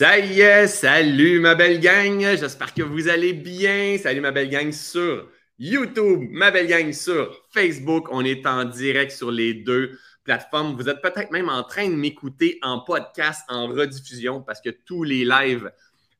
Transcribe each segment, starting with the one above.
Ça y est, salut ma belle gang, j'espère que vous allez bien. Salut ma belle gang sur YouTube, ma belle gang sur Facebook. On est en direct sur les deux plateformes. Vous êtes peut-être même en train de m'écouter en podcast, en rediffusion, parce que tous les lives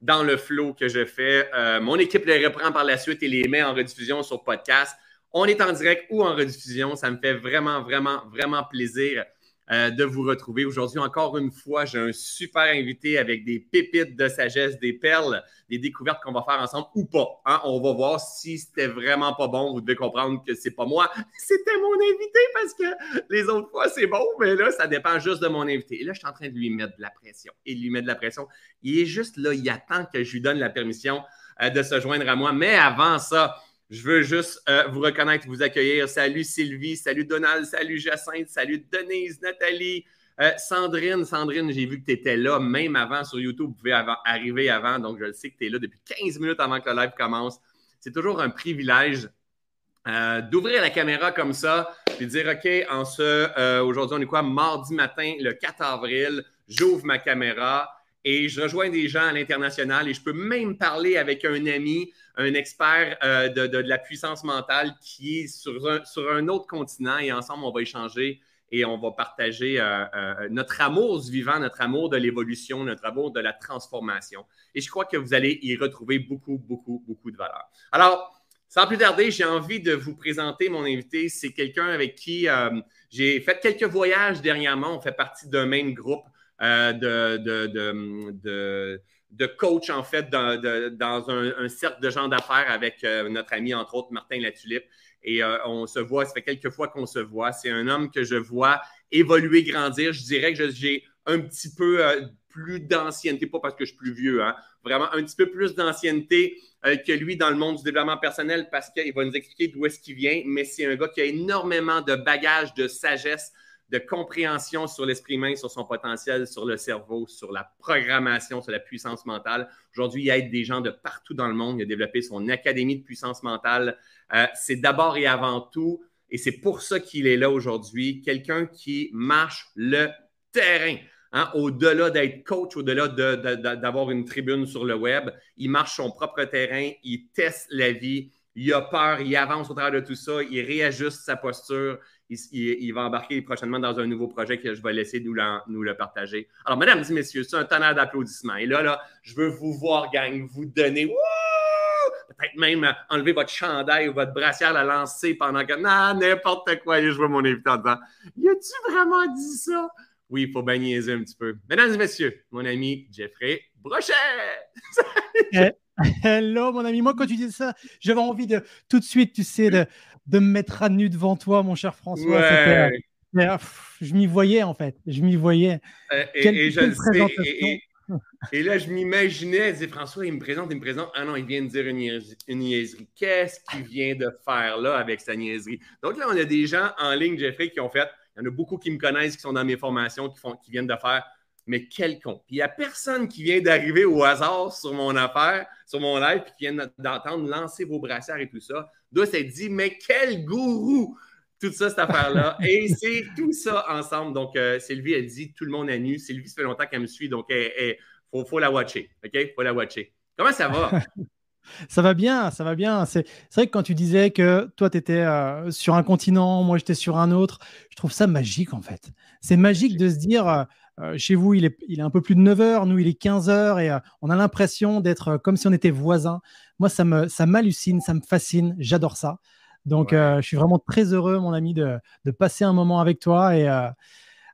dans le flow que je fais, euh, mon équipe les reprend par la suite et les met en rediffusion sur podcast. On est en direct ou en rediffusion. Ça me fait vraiment, vraiment, vraiment plaisir euh, de vous retrouver. Aujourd'hui, encore une fois, j'ai un super invité avec des pépites de sagesse, des perles, des découvertes qu'on va faire ensemble ou pas. Hein? On va voir si c'était vraiment pas bon. Vous devez comprendre que c'est pas moi, c'était mon invité parce que les autres fois, c'est bon, mais là, ça dépend juste de mon invité. Et là, je suis en train de lui mettre de la pression et lui mettre de la pression. Il est juste là, il attend que je lui donne la permission euh, de se joindre à moi. Mais avant ça, je veux juste euh, vous reconnaître, vous accueillir. Salut Sylvie, salut Donald, salut Jacinthe, salut Denise, Nathalie, euh, Sandrine. Sandrine, j'ai vu que tu étais là même avant sur YouTube. Vous pouvez arriver avant, donc je sais que tu es là depuis 15 minutes avant que le live commence. C'est toujours un privilège euh, d'ouvrir la caméra comme ça de dire OK, aujourd'hui, on est quoi? Mardi matin, le 4 avril, j'ouvre ma caméra et je rejoins des gens à l'international et je peux même parler avec un ami, un expert euh, de, la puissance mentale qui est sur un, autre continent et ensemble, on va échanger et on va partager euh, euh, notre amour du vivant, notre amour de l'évolution, notre amour de la transformation. Et je crois que vous allez y retrouver beaucoup, beaucoup, beaucoup de valeur. Alors, sans plus tarder, j'ai envie de vous présenter mon invité. C'est quelqu'un avec qui j'ai fait quelques voyages dernièrement. On fait partie d'un même groupe. Euh, de, coach, en fait, dans, un, cercle de gens d'affaires avec euh, notre ami, entre autres, Martin Latulippe. Et euh, on se voit, ça fait quelques fois qu'on se voit. C'est un homme que je vois évoluer, grandir. Je dirais que j'ai un petit peu plus d'ancienneté, pas parce que je suis plus vieux, hein, vraiment un petit peu plus d'ancienneté que lui dans le monde du développement personnel parce qu'il va nous expliquer d'où est-ce qu'il vient, mais c'est un gars qui a énormément de bagages, de sagesse, de compréhension sur l'esprit humain, sur son potentiel, sur le cerveau, sur la programmation, sur la puissance mentale. Aujourd'hui, il aide des gens de partout dans le monde. Il a développé son académie de puissance mentale. Euh, c'est d'abord et avant tout, et c'est pour ça qu'il est là aujourd'hui, quelqu'un qui marche le terrain. Hein, au-delà d'être coach, au-delà d'avoir une tribune sur le web, il marche son propre terrain, il teste la vie, il a peur, il avance au travers de tout ça, il réajuste sa posture, il, va embarquer prochainement dans un nouveau projet que je vais laisser nous, le partager. Alors, mesdames et messieurs, c'est un tonnerre d'applaudissements. Et là, là, je veux vous voir, gang, vous donner, peut-être même enlever votre chandail ou votre brassière, la lancer pendant que, non, n'importe quoi, je vois mon invité disant, y a-tu vraiment dit ça? Oui, il faut bien niaiser un petit peu. Mesdames et messieurs, mon ami Jeffrey Brochet! Eh, hello, mon ami. Moi, quand tu dis ça, j'avais envie de tout de suite, tu sais, de, de me mettre à nu devant toi, mon cher François. Euh, je m'y voyais, en fait. Je m'y voyais. Euh, et, je sais. Et, là, je m'imaginais, disait François, il me présente, il me présente. Ah non, il vient de dire une niaiserie. Qu'est-ce qu'il vient de faire là avec sa niaiserie? Donc là, on a des gens en ligne, Jeffrey, qui ont fait. Il y en a beaucoup qui me connaissent, qui sont dans mes formations, qui, font, qui viennent de faire. Mais quel con. Il n'y a personne qui vient d'arriver au hasard sur mon affaire, sur mon live, puis qui vient d'entendre lancer vos brassières et tout ça. D'où s'est dit, mais quel gourou! Tout ça, cette affaire-là. Et c'est tout ça ensemble. Donc, euh, Sylvie, elle dit tout le monde à nu. Sylvie, ça fait longtemps qu'elle me suit, donc il faut, la watcher. OK? Faut la watcher. Comment ça va? ça va bien, ça va bien. C'est vrai que quand tu disais que toi, tu étais euh, sur un continent, moi, j'étais sur un autre, je trouve ça magique, en fait. C'est magique de se dire, euh, chez vous, il est, il est un peu plus de 9 heures, nous, il est 15 heures, et on a l'impression d'être comme si on était voisins. Moi, ça me, ça m'hallucine, ça me fascine, j'adore ça. Donc, euh, je suis vraiment très heureux, mon ami, de, de passer un moment avec toi. Et euh,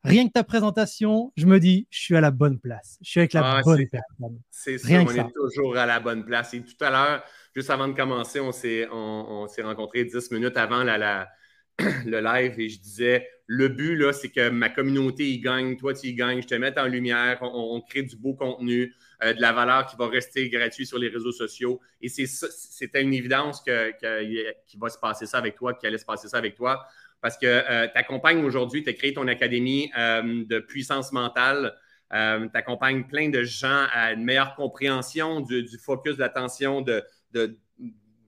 rien que ta présentation, je me dis, je suis à la bonne place. Je suis avec la ah, bonne personne. C'est sûr, on est toujours à la bonne place. Et tout à l'heure, juste avant de commencer, on s'est, on, s'est rencontrés 10 minutes avant la, la, le live et je disais, le but, là, c'est que ma communauté y gagne, toi, tu y gagnes, je te mette en lumière, on crée du beau contenu. Euh, de la valeur qui va rester gratuite sur les réseaux sociaux. Et c'était une évidence que, qu'il va se passer ça avec toi, qu'il allait se passer ça avec toi. Parce que euh, tu accompagnes aujourd'hui, tu as créé ton académie euh, de puissance mentale. tu accompagnes plein de gens à une meilleure compréhension du, focus, de l'attention, de,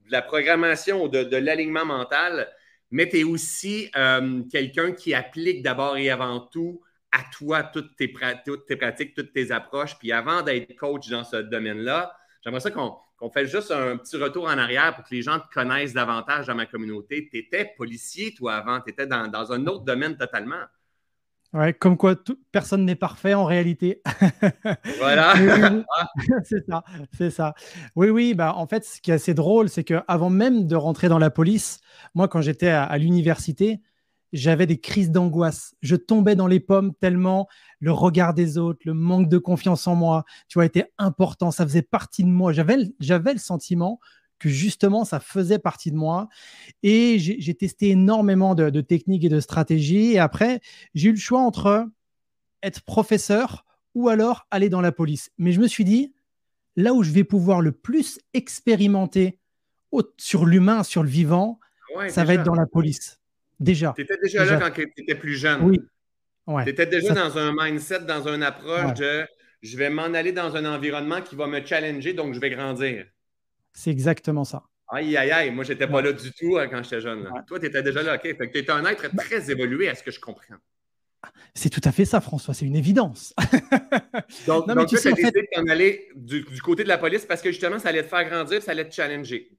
la programmation, de l'alignement mental. Mais tu es aussi quelqu'un qui applique d'abord et avant tout à toi toutes tes, pratiques, toutes tes approches. Puis avant d'être coach dans ce domaine-là, j'aimerais ça qu'on fait juste un petit retour en arrière pour que les gens te connaissent davantage dans ma communauté. Tu étais policier, toi, avant. Tu étais dans, dans, un autre domaine totalement. Ouais, comme quoi personne n'est parfait en réalité. Voilà. c'est ça, c'est ça. Oui, oui, bah, en fait, ce qui est assez drôle, c'est qu'avant même de rentrer dans la police, moi, quand j'étais à, l'université, j'avais des crises d'angoisse. Je tombais dans les pommes tellement le regard des autres, le manque de confiance en moi, tu vois, était important. Ça faisait partie de moi. J'avais, j'avais le sentiment que justement, ça faisait partie de moi. Et j'ai testé énormément de, techniques et de stratégies. Et après, j'ai eu le choix entre être professeur ou alors aller dans la police. Mais je me suis dit, là où je vais pouvoir le plus expérimenter sur l'humain, sur le vivant, ça va être dans la police. Déjà. Tu étais déjà, là quand tu étais plus jeune. Oui. Tu étais déjà dans un mindset, dans une approche de je vais m'en aller dans un environnement qui va me challenger, donc je vais grandir. C'est exactement ça. Aïe, aïe, aïe. Moi, je n'étais pas là du tout hein, quand j'étais jeune. Toi, tu étais déjà là. OK. tu étais un être très évolué à ce que je comprends. C'est tout à fait ça, François. C'est une évidence. donc, tu as décidé de t'en aller du, côté de la police parce que justement, ça allait te faire grandir, ça allait te challenger.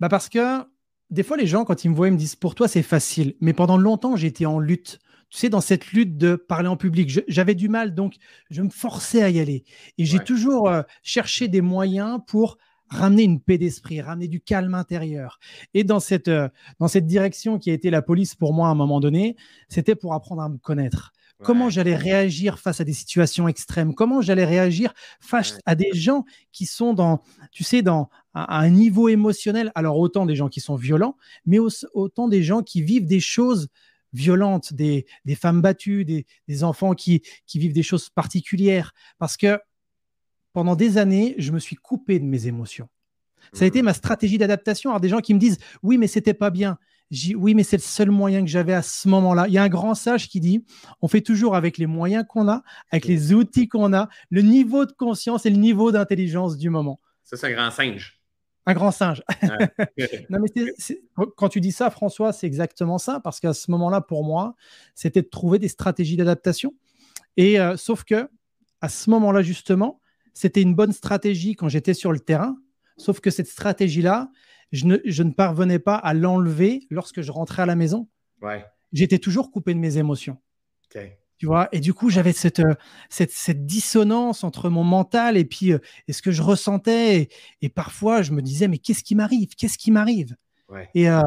Bah parce que des fois, les gens, quand ils me voient, ils me disent Pour toi, c'est facile. Mais pendant longtemps, j'étais en lutte. Tu sais, dans cette lutte de parler en public, j'avais du mal, donc je me forçais à y aller. Et j'ai toujours euh, cherché des moyens pour ramener une paix d'esprit, ramener du calme intérieur. Et dans cette, euh, dans cette direction qui a été la police pour moi à un moment donné, c'était pour apprendre à me connaître. Comment j'allais réagir face à des situations extrêmes? Comment j'allais réagir face à des gens qui sont dans, tu sais, dans un niveau émotionnel? Alors autant des gens qui sont violents, mais autant des gens qui vivent des choses violentes, des, des femmes battues, des, des enfants qui, qui vivent des choses particulières. Parce que pendant des années, je me suis coupé de mes émotions. Ça a été mmh. ma stratégie d'adaptation. Alors, des gens qui me disent Oui, mais c'était pas bien. oui, mais c'est le seul moyen que j'avais à ce moment-là. Il y a un grand sage qui dit On fait toujours avec les moyens qu'on a, avec les outils qu'on a, le niveau de conscience et le niveau d'intelligence du moment. Ça, c'est un grand singe. Un grand singe. non, mais quand tu dis ça, François, c'est exactement ça, parce qu'à ce moment-là, pour moi, c'était de trouver des stratégies d'adaptation. Et euh, sauf que à ce moment-là, justement, c'était une bonne stratégie quand j'étais sur le terrain, sauf que cette stratégie-là, je ne, parvenais pas à l'enlever lorsque je rentrais à la maison. J'étais toujours coupé de mes émotions. Tu vois et du coup, j'avais cette, euh, cette, dissonance entre mon mental et puis euh, et ce que je ressentais. Et, parfois, je me disais, mais qu'est-ce qui m'arrive? Qu'est-ce qui m'arrive? Et, euh,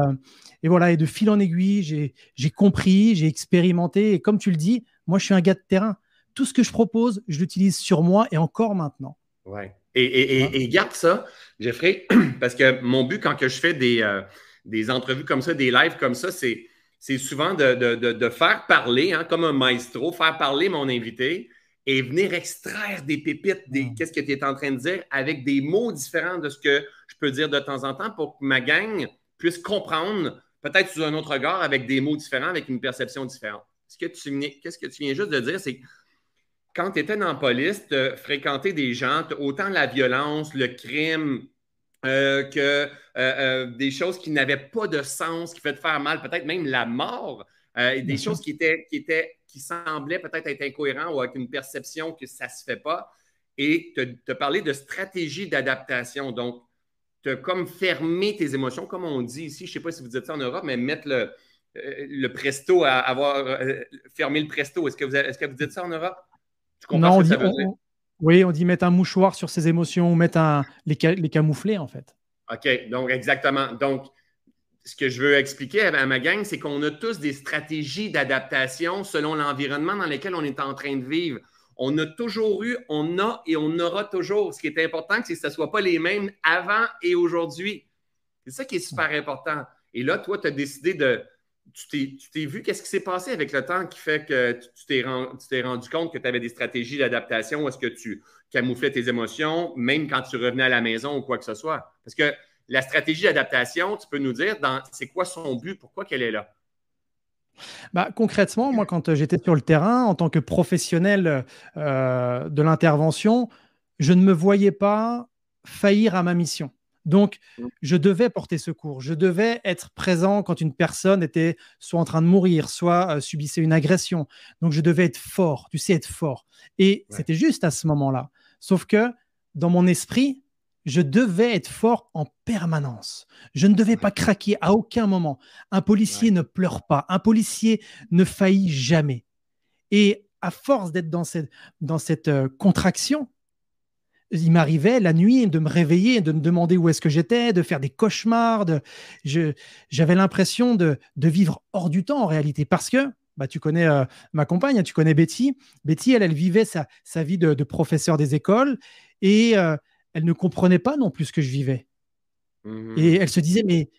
et, voilà, et de fil en aiguille, j'ai compris, j'ai expérimenté. Et comme tu le dis, moi, je suis un gars de terrain tout ce que je propose, je l'utilise sur moi et encore maintenant. Ouais. Et, garde ça, Jeffrey, parce que mon but quand que je fais des, euh, des entrevues comme ça, des lives comme ça, c'est, c'est souvent de, faire parler, hein, comme un maestro, faire parler mon invité et venir extraire des pépites, des qu'est-ce que tu es en train de dire, avec des mots différents de ce que je peux dire de temps en temps pour que ma gang puisse comprendre, peut-être sous un autre regard, avec des mots différents, avec une perception différente. Ce que tu, qu'est-ce que tu viens juste de dire, c'est que quand tu étais dans la police, tu fréquenté des gens, autant la violence, le crime, euh, que euh, euh, des choses qui n'avaient pas de sens, qui te faire mal, peut-être même la mort, des choses qui étaient, qui étaient, qui semblaient peut-être être incohérentes ou avec une perception que ça ne se fait pas. Et tu as parlé de stratégie d'adaptation. Donc, tu as comme fermé tes émotions, comme on dit ici. Je ne sais pas si vous dites ça en Europe, mais mettre le, le presto à avoir fermé le presto. Est-ce que, vous, est-ce que vous dites ça en Europe? Non, on dit, Oui, on dit mettre un mouchoir sur ses émotions mettre un, les, les camoufler, en fait. OK, donc exactement. Donc, ce que je veux expliquer à ma gang, c'est qu'on a tous des stratégies d'adaptation selon l'environnement dans lequel on est en train de vivre. On a toujours eu, on a et on aura toujours. Ce qui est important, c'est que ce ne soit pas les mêmes avant et aujourd'hui. C'est ça qui est super important. Et là, toi, tu as décidé de, tu t'es vu? Qu'est-ce qui s'est passé avec le temps qui fait que tu t'es rendu compte que tu avais des stratégies d'adaptation? Est-ce que tu camouflais tes émotions, même quand tu revenais à la maison ou quoi que ce soit? Parce que la stratégie d'adaptation, tu peux nous dire, c'est quoi son but? Pourquoi qu'elle est là? Bah, concrètement, moi, quand j'étais sur le terrain, en tant que professionnel euh, de l'intervention, je ne me voyais pas faillir à ma mission. Donc, mm. je devais porter secours. Je devais être présent quand une personne était soit en train de mourir, soit euh, subissait une agression. Donc, je devais être fort. Tu sais, être fort. Et c'était juste à ce moment-là. Sauf que dans mon esprit, je devais être fort en permanence. Je ne devais pas craquer à aucun moment. Un policier ne pleure pas. Un policier ne faillit jamais. Et à force d'être dans cette, dans cette euh, contraction, il m'arrivait la nuit de me réveiller, de me demander où est-ce que j'étais, de faire des cauchemars. j'avais l'impression de, vivre hors du temps en réalité parce que bah, tu connais euh, ma compagne, tu connais Betty. Betty, elle, elle vivait sa, vie de, professeur des écoles et euh, elle ne comprenait pas non plus ce que je vivais. Mmh. Et elle se disait, mais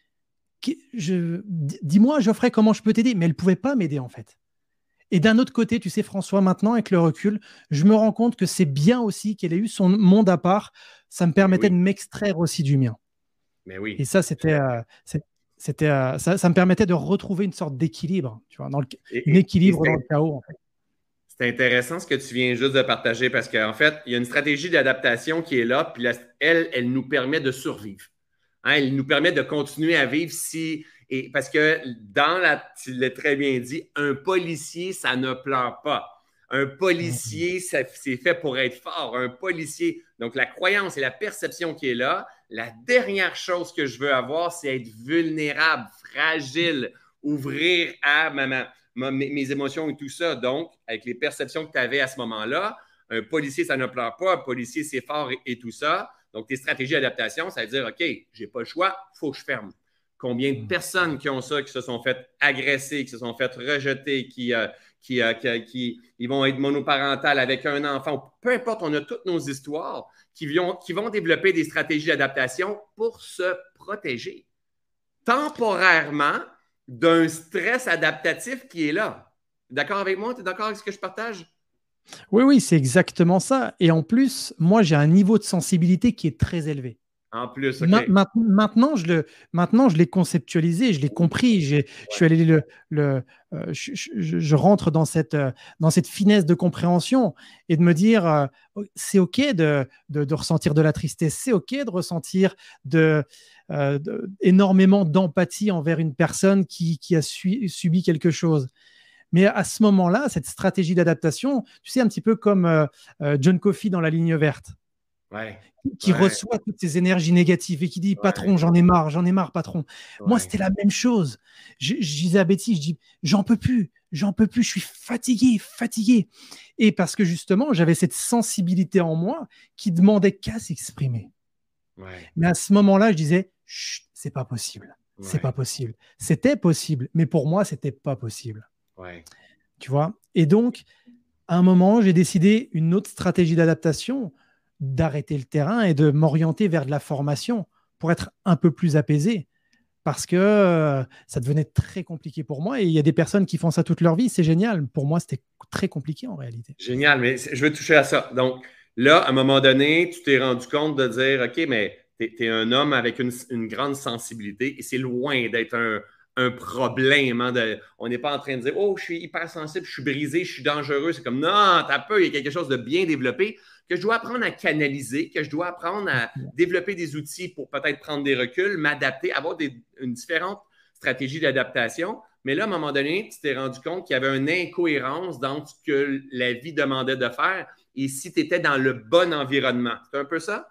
dis-moi, Geoffrey, comment je peux t'aider? Mais elle ne pouvait pas m'aider en fait. Et d'un autre côté, tu sais, François, maintenant, avec le recul, je me rends compte que c'est bien aussi qu'elle ait eu son monde à part. Ça me permettait de m'extraire aussi du mien. Mais oui. Et ça, c'était, euh, c'était, euh, ça, me permettait de retrouver une sorte d'équilibre, tu vois, dans le, un équilibre dans le chaos. En fait. C'est intéressant ce que tu viens juste de partager parce qu'en fait, il y a une stratégie d'adaptation qui est là, puis elle, elle nous permet de survivre. Hein, elle nous permet de continuer à vivre si et parce que dans la, tu l'as très bien dit, un policier, ça ne pleure pas. Un policier, c'est fait pour être fort. Un policier, donc la croyance et la perception qui est là, la dernière chose que je veux avoir, c'est être vulnérable, fragile, ouvrir à mes, émotions et tout ça. Donc, avec les perceptions que tu avais à ce moment-là, un policier, ça ne pleure pas. Un policier, c'est fort et, et, tout ça. Donc, tes stratégies d'adaptation, ça veut dire, OK, j'ai pas le choix, il faut que je ferme. Combien de mm. personnes qui ont ça, qui se sont fait agresser, qui se sont fait rejeter, qui, euh, euh, qui, ils vont être monoparentales avec un enfant, peu importe, on a toutes nos histoires qui vont, qui vont développer des stratégies d'adaptation pour se protéger temporairement d'un stress adaptatif qui est là. D'accord avec moi? Tu es d'accord avec ce que je partage? Oui, oui, c'est exactement ça. Et en plus, moi, j'ai un niveau de sensibilité qui est très élevé. En plus, maintenant, je le, maintenant, je l'ai conceptualisé, je l'ai compris. Je suis allé le, le euh, je, rentre dans cette, euh, dans cette finesse de compréhension et de me dire, euh, oh, c'est ok de, de, ressentir de la tristesse, c'est ok de ressentir de, énormément d'empathie envers une personne qui, qui a subi quelque chose. Mais à ce moment-là, cette stratégie d'adaptation, tu sais, un petit peu comme John Coffey dans la ligne verte qui reçoit toutes ces énergies négatives et qui dit patron, j'en ai marre, j'en ai marre, patron. Moi, c'était la même chose. Je, disais à Betty, je dis j'en peux plus, j'en peux plus, je suis fatigué, fatigué. Et parce que justement, j'avais cette sensibilité en moi qui demandait qu'à s'exprimer. Mais à ce moment-là, je disais c'est pas possible, c'est pas possible. C'était possible, mais pour moi, c'était pas possible. Tu vois? Et donc, à un moment, j'ai décidé une autre stratégie d'adaptation d'arrêter le terrain et de m'orienter vers de la formation pour être un peu plus apaisé. Parce que euh, ça devenait très compliqué pour moi. Et il y a des personnes qui font ça toute leur vie. C'est génial. Pour moi, c'était très compliqué en réalité. Génial. Mais je veux toucher à ça. Donc là, à un moment donné, tu t'es rendu compte de dire OK, mais tu es, un homme avec une, grande sensibilité et c'est loin d'être un, problème. Hein, on n'est pas en train de dire Oh, je suis hypersensible, je suis brisé, je suis dangereux. C'est comme Non, t'as peur, il y a quelque chose de bien développé que je dois apprendre à canaliser, que je dois apprendre à développer des outils pour peut-être prendre des reculs, m'adapter, avoir une différente stratégie d'adaptation. Mais là, à un moment donné, tu t'es rendu compte qu'il y avait une incohérence dans ce que la vie demandait de faire et si tu étais dans le bon environnement. C'est un peu ça?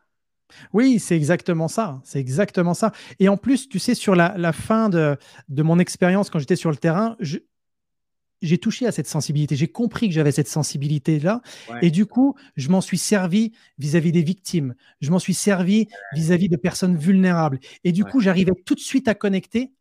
Oui, c'est exactement ça. C'est exactement ça. Et en plus, tu sais, sur la, fin de, de mon expérience quand j'étais sur le terrain, je, j'ai touché à cette sensibilité, j'ai compris que j'avais cette sensibilité-là, et du coup, je m'en suis servi vis-à-vis des victimes, je m'en suis servi vis-à-vis de personnes vulnérables, et du coup, j'arrivais tout de suite à connecter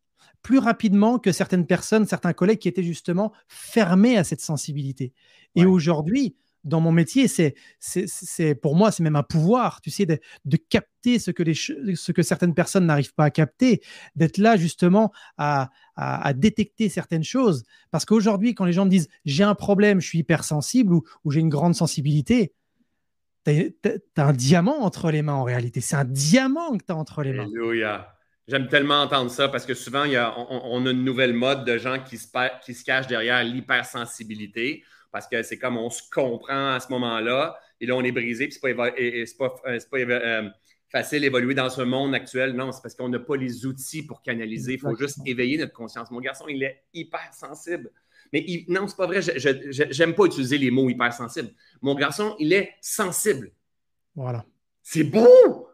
plus rapidement que certaines personnes, certains collègues qui étaient justement fermés à cette sensibilité. Et aujourd'hui, dans mon métier, c'est, c'est, pour moi, c'est même un pouvoir, tu sais, de, capter ce que, les, ce que certaines personnes n'arrivent pas à capter, d'être là justement à, à, détecter certaines choses. Parce qu'aujourd'hui, quand les gens me disent j'ai un problème, je suis hypersensible ou, ou j'ai une grande sensibilité, tu as, un diamant entre les mains en réalité. C'est un diamant que tu as entre les mains. Alléluia. J'aime tellement entendre ça parce que souvent, il y a, on, a une nouvelle mode de gens qui se, qui se cachent derrière l'hypersensibilité parce que c'est comme on se comprend à ce moment-là, et là, on est brisé, puis c'est pas, pas euh, euh, facile d'évoluer dans ce monde actuel. Non, c'est parce qu'on n'a pas les outils pour canaliser. Il faut juste éveiller notre conscience. Mon garçon, il est hyper sensible. Mais non, c'est pas vrai. Je n'aime pas utiliser les mots hypersensible. Mon garçon, il est sensible. Voilà. C'est beau!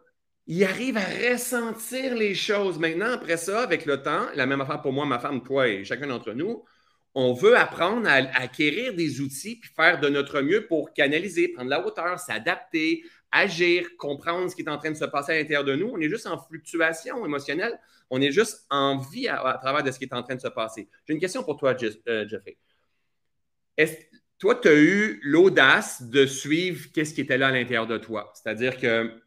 Il arrive à ressentir les choses. Maintenant, après ça, avec le temps, la même affaire pour moi, ma femme, toi et chacun d'entre nous, on veut apprendre à, acquérir des outils puis faire de notre mieux pour canaliser, prendre la hauteur, s'adapter, agir, comprendre ce qui est en train de se passer à l'intérieur de nous. On est juste en fluctuation émotionnelle. On est juste en vie à, travers de ce qui est en train de se passer. J'ai une question pour toi, euh, Jeffrey. Est toi, tu as eu l'audace de suivre qu'est-ce qui était là à l'intérieur de toi? C'est-à-dire que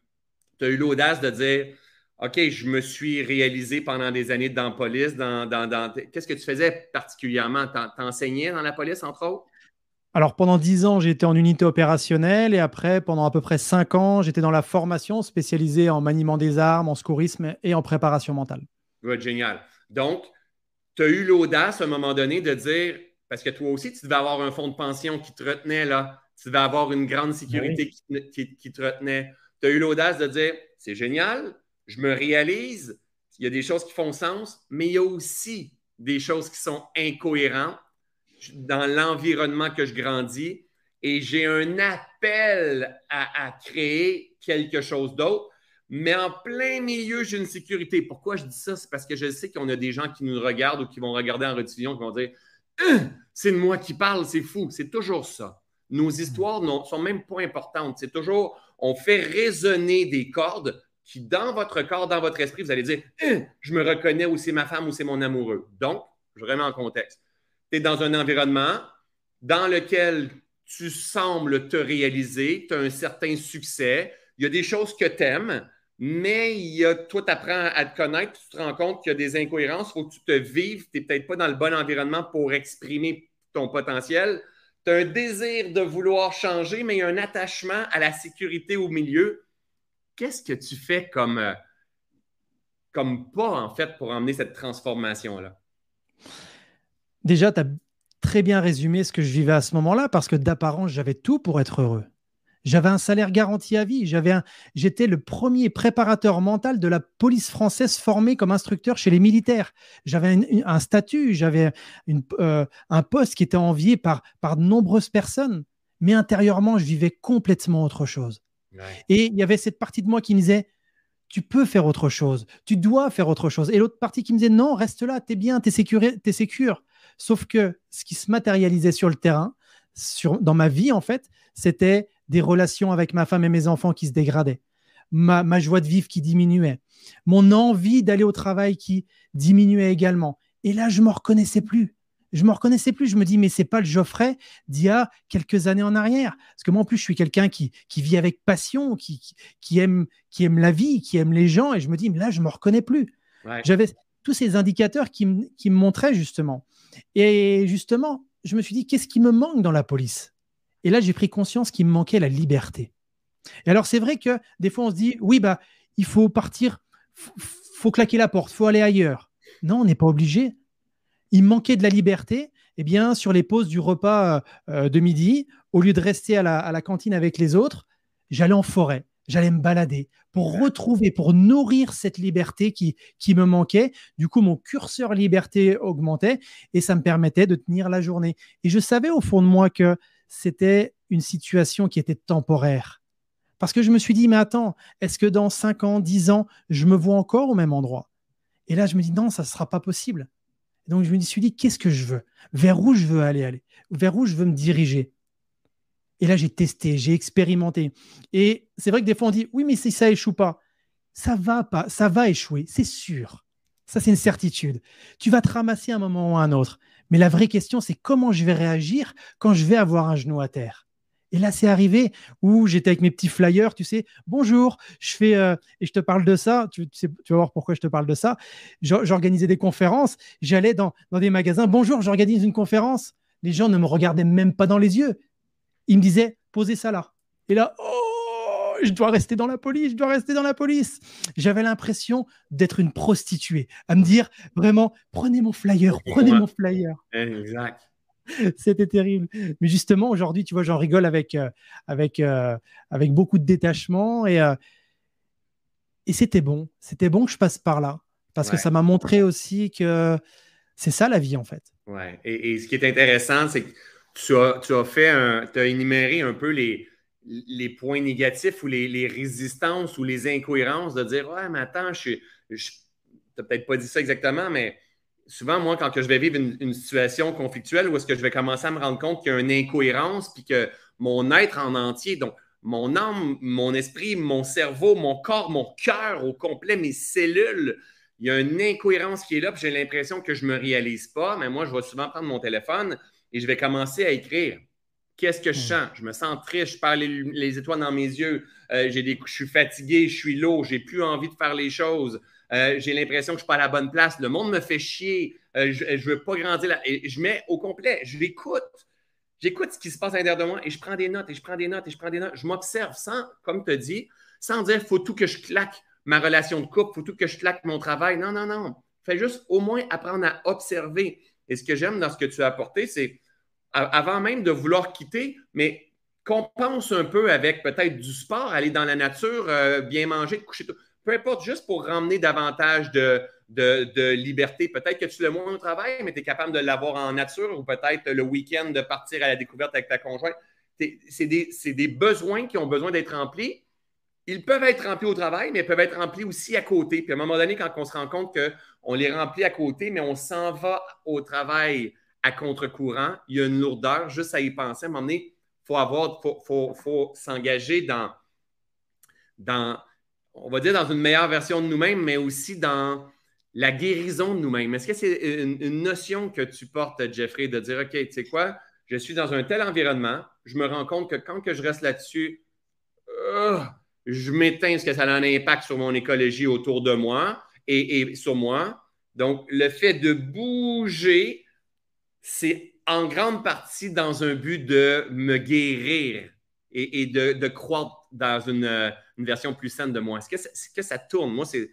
tu as eu l'audace de dire OK, je me suis réalisé pendant des années dans la police. Dans, Qu'est-ce que tu faisais particulièrement? T'enseignais dans la police, entre autres? Alors pendant dix ans, j'étais en unité opérationnelle et après, pendant à peu près cinq ans, j'étais dans la formation spécialisée en maniement des armes, en secourisme et en préparation mentale. Oui, génial. Donc, tu as eu l'audace à un moment donné de dire, parce que toi aussi, tu devais avoir un fonds de pension qui te retenait là, tu devais avoir une grande sécurité qui, te retenait. Tu as eu l'audace de dire, c'est génial, je me réalise, il y a des choses qui font sens, mais il y a aussi des choses qui sont incohérentes dans l'environnement que je grandis et j'ai un appel à, créer quelque chose d'autre, mais en plein milieu, j'ai une sécurité. Pourquoi je dis ça? C'est parce que je sais qu'on a des gens qui nous regardent ou qui vont regarder en rediffusion qui vont dire hein, C'est de moi qui parle, c'est fou. C'est toujours ça. Nos histoires ne sont même pas importantes. C'est toujours, on fait résonner des cordes qui, dans votre corps, dans votre esprit, vous allez dire hein, Je me reconnais ou c'est ma femme ou c'est mon amoureux. Donc, je remets en contexte tu es dans un environnement dans lequel tu sembles te réaliser, tu as un certain succès, il y a des choses que tu aimes, mais il y a, toi, tu apprends à te connaître, tu te rends compte qu'il y a des incohérences, il faut que tu te vives, tu n'es peut-être pas dans le bon environnement pour exprimer ton potentiel. Tu as un désir de vouloir changer, mais un attachement à la sécurité au milieu. Qu'est-ce que tu fais comme, euh, comme pas, en fait, pour emmener cette transformation-là? Déjà, tu as très bien résumé ce que je vivais à ce moment-là, parce que d'apparence, j'avais tout pour être heureux. J'avais un salaire garanti à vie. J'avais J'étais le premier préparateur mental de la police française formé comme instructeur chez les militaires. J'avais un, statut, j'avais euh, un poste qui était envié par, par de nombreuses personnes. Mais intérieurement, je vivais complètement autre chose. Et il y avait cette partie de moi qui me disait tu peux faire autre chose, tu dois faire autre chose. Et l'autre partie qui me disait non, reste là, t'es bien, t'es sécure, es sécure. Sauf que ce qui se matérialisait sur le terrain, sur, dans ma vie en fait, c'était des relations avec ma femme et mes enfants qui se dégradaient, ma, ma joie de vivre qui diminuait, mon envie d'aller au travail qui diminuait également. Et là, je me reconnaissais plus. Je me reconnaissais plus. Je me dis, mais c'est pas le Geoffrey d'il y a quelques années en arrière. Parce que moi, en plus, je suis quelqu'un qui, qui vit avec passion, qui, qui, aime, qui aime la vie, qui aime les gens. Et je me dis, mais là, je me reconnais plus. J'avais tous ces indicateurs qui, qui me montraient justement. Et justement, je me suis dit, qu'est-ce qui me manque dans la police? Et là, j'ai pris conscience qu'il me manquait la liberté. Et alors, c'est vrai que des fois, on se dit, oui, bah, il faut partir, faut claquer la porte, faut aller ailleurs. Non, on n'est pas obligé. Il manquait de la liberté. Eh bien, sur les pauses du repas euh, de midi, au lieu de rester à la cantine avec les autres, j'allais en forêt j'allais me balader pour retrouver, pour nourrir cette liberté qui, qui me manquait. Du coup, mon curseur liberté augmentait et ça me permettait de tenir la journée. Et je savais au fond de moi que c'était une situation qui était temporaire. Parce que je me suis dit, mais attends, est-ce que dans 5 ans, 10 ans, je me vois encore au même endroit? Et là, je me dis, non, ça ne sera pas possible. Donc, je me suis dit, qu'est-ce que je veux? Vers où je veux aller, aller? Vers où je veux me diriger? Et là, j'ai testé, j'ai expérimenté. Et c'est vrai que des fois, on dit oui, mais si ça échoue pas, ça va pas, ça va échouer, c'est sûr. Ça, c'est une certitude. Tu vas te ramasser un moment ou un autre. Mais la vraie question, c'est comment je vais réagir quand je vais avoir un genou à terre? Et là, c'est arrivé où j'étais avec mes petits flyers, tu sais, bonjour, je fais, euh, et je te parle de ça, tu, tu, vas voir pourquoi je te parle de ça. J'organisais des conférences, j'allais dans, dans des magasins, bonjour, j'organise une conférence. Les gens ne me regardaient même pas dans les yeux il me disait posez ça là. Et là, oh, je dois rester dans la police, je dois rester dans la police. J'avais l'impression d'être une prostituée, à me dire vraiment prenez mon flyer, prenez mon flyer. Exact. C'était terrible. Mais justement, aujourd'hui, tu vois, j'en rigole avec, euh, avec, euh, avec beaucoup de détachement. Et, euh, et c'était bon. C'était bon que je passe par là. Parce que ça m'a montré aussi que c'est ça la vie, en fait. Ouais. Et, ce qui est intéressant, c'est que tu as, tu as fait un, tu as énuméré un peu les, les points négatifs ou les, résistances ou les incohérences de dire Ouais, mais attends, je, je n'as peut-être pas dit ça exactement, mais souvent, moi, quand je vais vivre une, situation conflictuelle où est-ce que je vais commencer à me rendre compte qu'il y a une incohérence puis que mon être en entier, donc mon âme, mon esprit, mon cerveau, mon corps, mon cœur au complet, mes cellules, il y a une incohérence qui est là, puis j'ai l'impression que je ne me réalise pas, mais moi, je vais souvent prendre mon téléphone et je vais commencer à écrire. Qu'est-ce que je hmm. sens? Je me sens triste, je parle les, étoiles dans mes yeux, euh, j'ai des, je suis fatigué, je suis lourd, j'ai plus envie de faire les choses, euh, j'ai l'impression que je ne suis pas à la bonne place, le monde me fait chier, euh, je ne veux pas grandir là. Je mets au complet, je l'écoute. J'écoute ce qui se passe à l'intérieur de moi et je prends des notes et je prends des notes et je prends des notes. Je m'observe sans, comme tu dit, sans dire faut tout que je claque ma relation de couple, faut tout que je claque mon travail. Non, non, non. Fais juste au moins apprendre à observer. Et ce que j'aime dans ce que tu as apporté, c'est avant même de vouloir quitter, mais qu'on pense un peu avec peut-être du sport, aller dans la nature, euh, bien manger, coucher tout. Peu importe, juste pour ramener davantage de, de, liberté. Peut-être que tu le moins au travail, mais tu es capable de l'avoir en nature ou peut-être le week-end de partir à la découverte avec ta conjointe. C'est des, des, besoins qui ont besoin d'être remplis. Ils peuvent être remplis au travail, mais ils peuvent être remplis aussi à côté. Puis à un moment donné, quand on se rend compte qu'on les remplit à côté, mais on s'en va au travail à contre-courant, il y a une lourdeur juste à y penser. À un moment donné, il faut avoir, faut, faut s'engager dans, dans, on va dire, dans une meilleure version de nous-mêmes, mais aussi dans la guérison de nous-mêmes. Est-ce que c'est une, notion que tu portes, Jeffrey, de dire, OK, tu sais quoi, je suis dans un tel environnement, je me rends compte que quand que je reste là-dessus, euh, je m'éteins parce que ça a un impact sur mon écologie autour de moi et, sur moi. Donc, le fait de bouger, c'est en grande partie dans un but de me guérir et, de, croire dans une, version plus saine de moi? Est-ce que, que ça tourne? Moi, c'est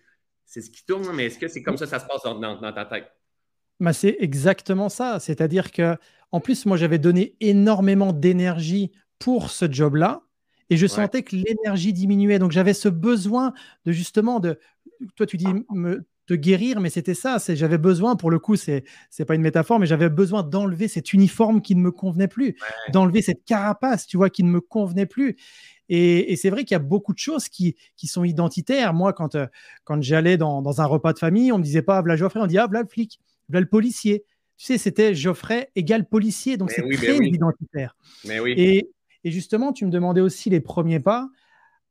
c'est ce qui tourne, mais est-ce que c'est comme ça que ça se passe dans, ta tête? Bah, c'est exactement ça. C'est-à-dire que, en plus, moi, j'avais donné énormément d'énergie pour ce job-là et je sentais que l'énergie diminuait. Donc, j'avais ce besoin de justement de. Toi, tu dis me, te guérir, mais c'était ça. J'avais besoin, pour le coup, c'est n'est pas une métaphore, mais j'avais besoin d'enlever cet uniforme qui ne me convenait plus, d'enlever cette carapace, tu vois, qui ne me convenait plus. Et, c'est vrai qu'il y a beaucoup de choses qui, sont identitaires. Moi, quand, euh, quand j'allais dans, un repas de famille, on ne me disait pas voilà Geoffrey, on dit ah, voilà le flic, voilà le policier. Tu sais, c'était Geoffrey égale policier. Donc, c'est très identitaire. Mais oui. Et, et justement, tu me demandais aussi les premiers pas.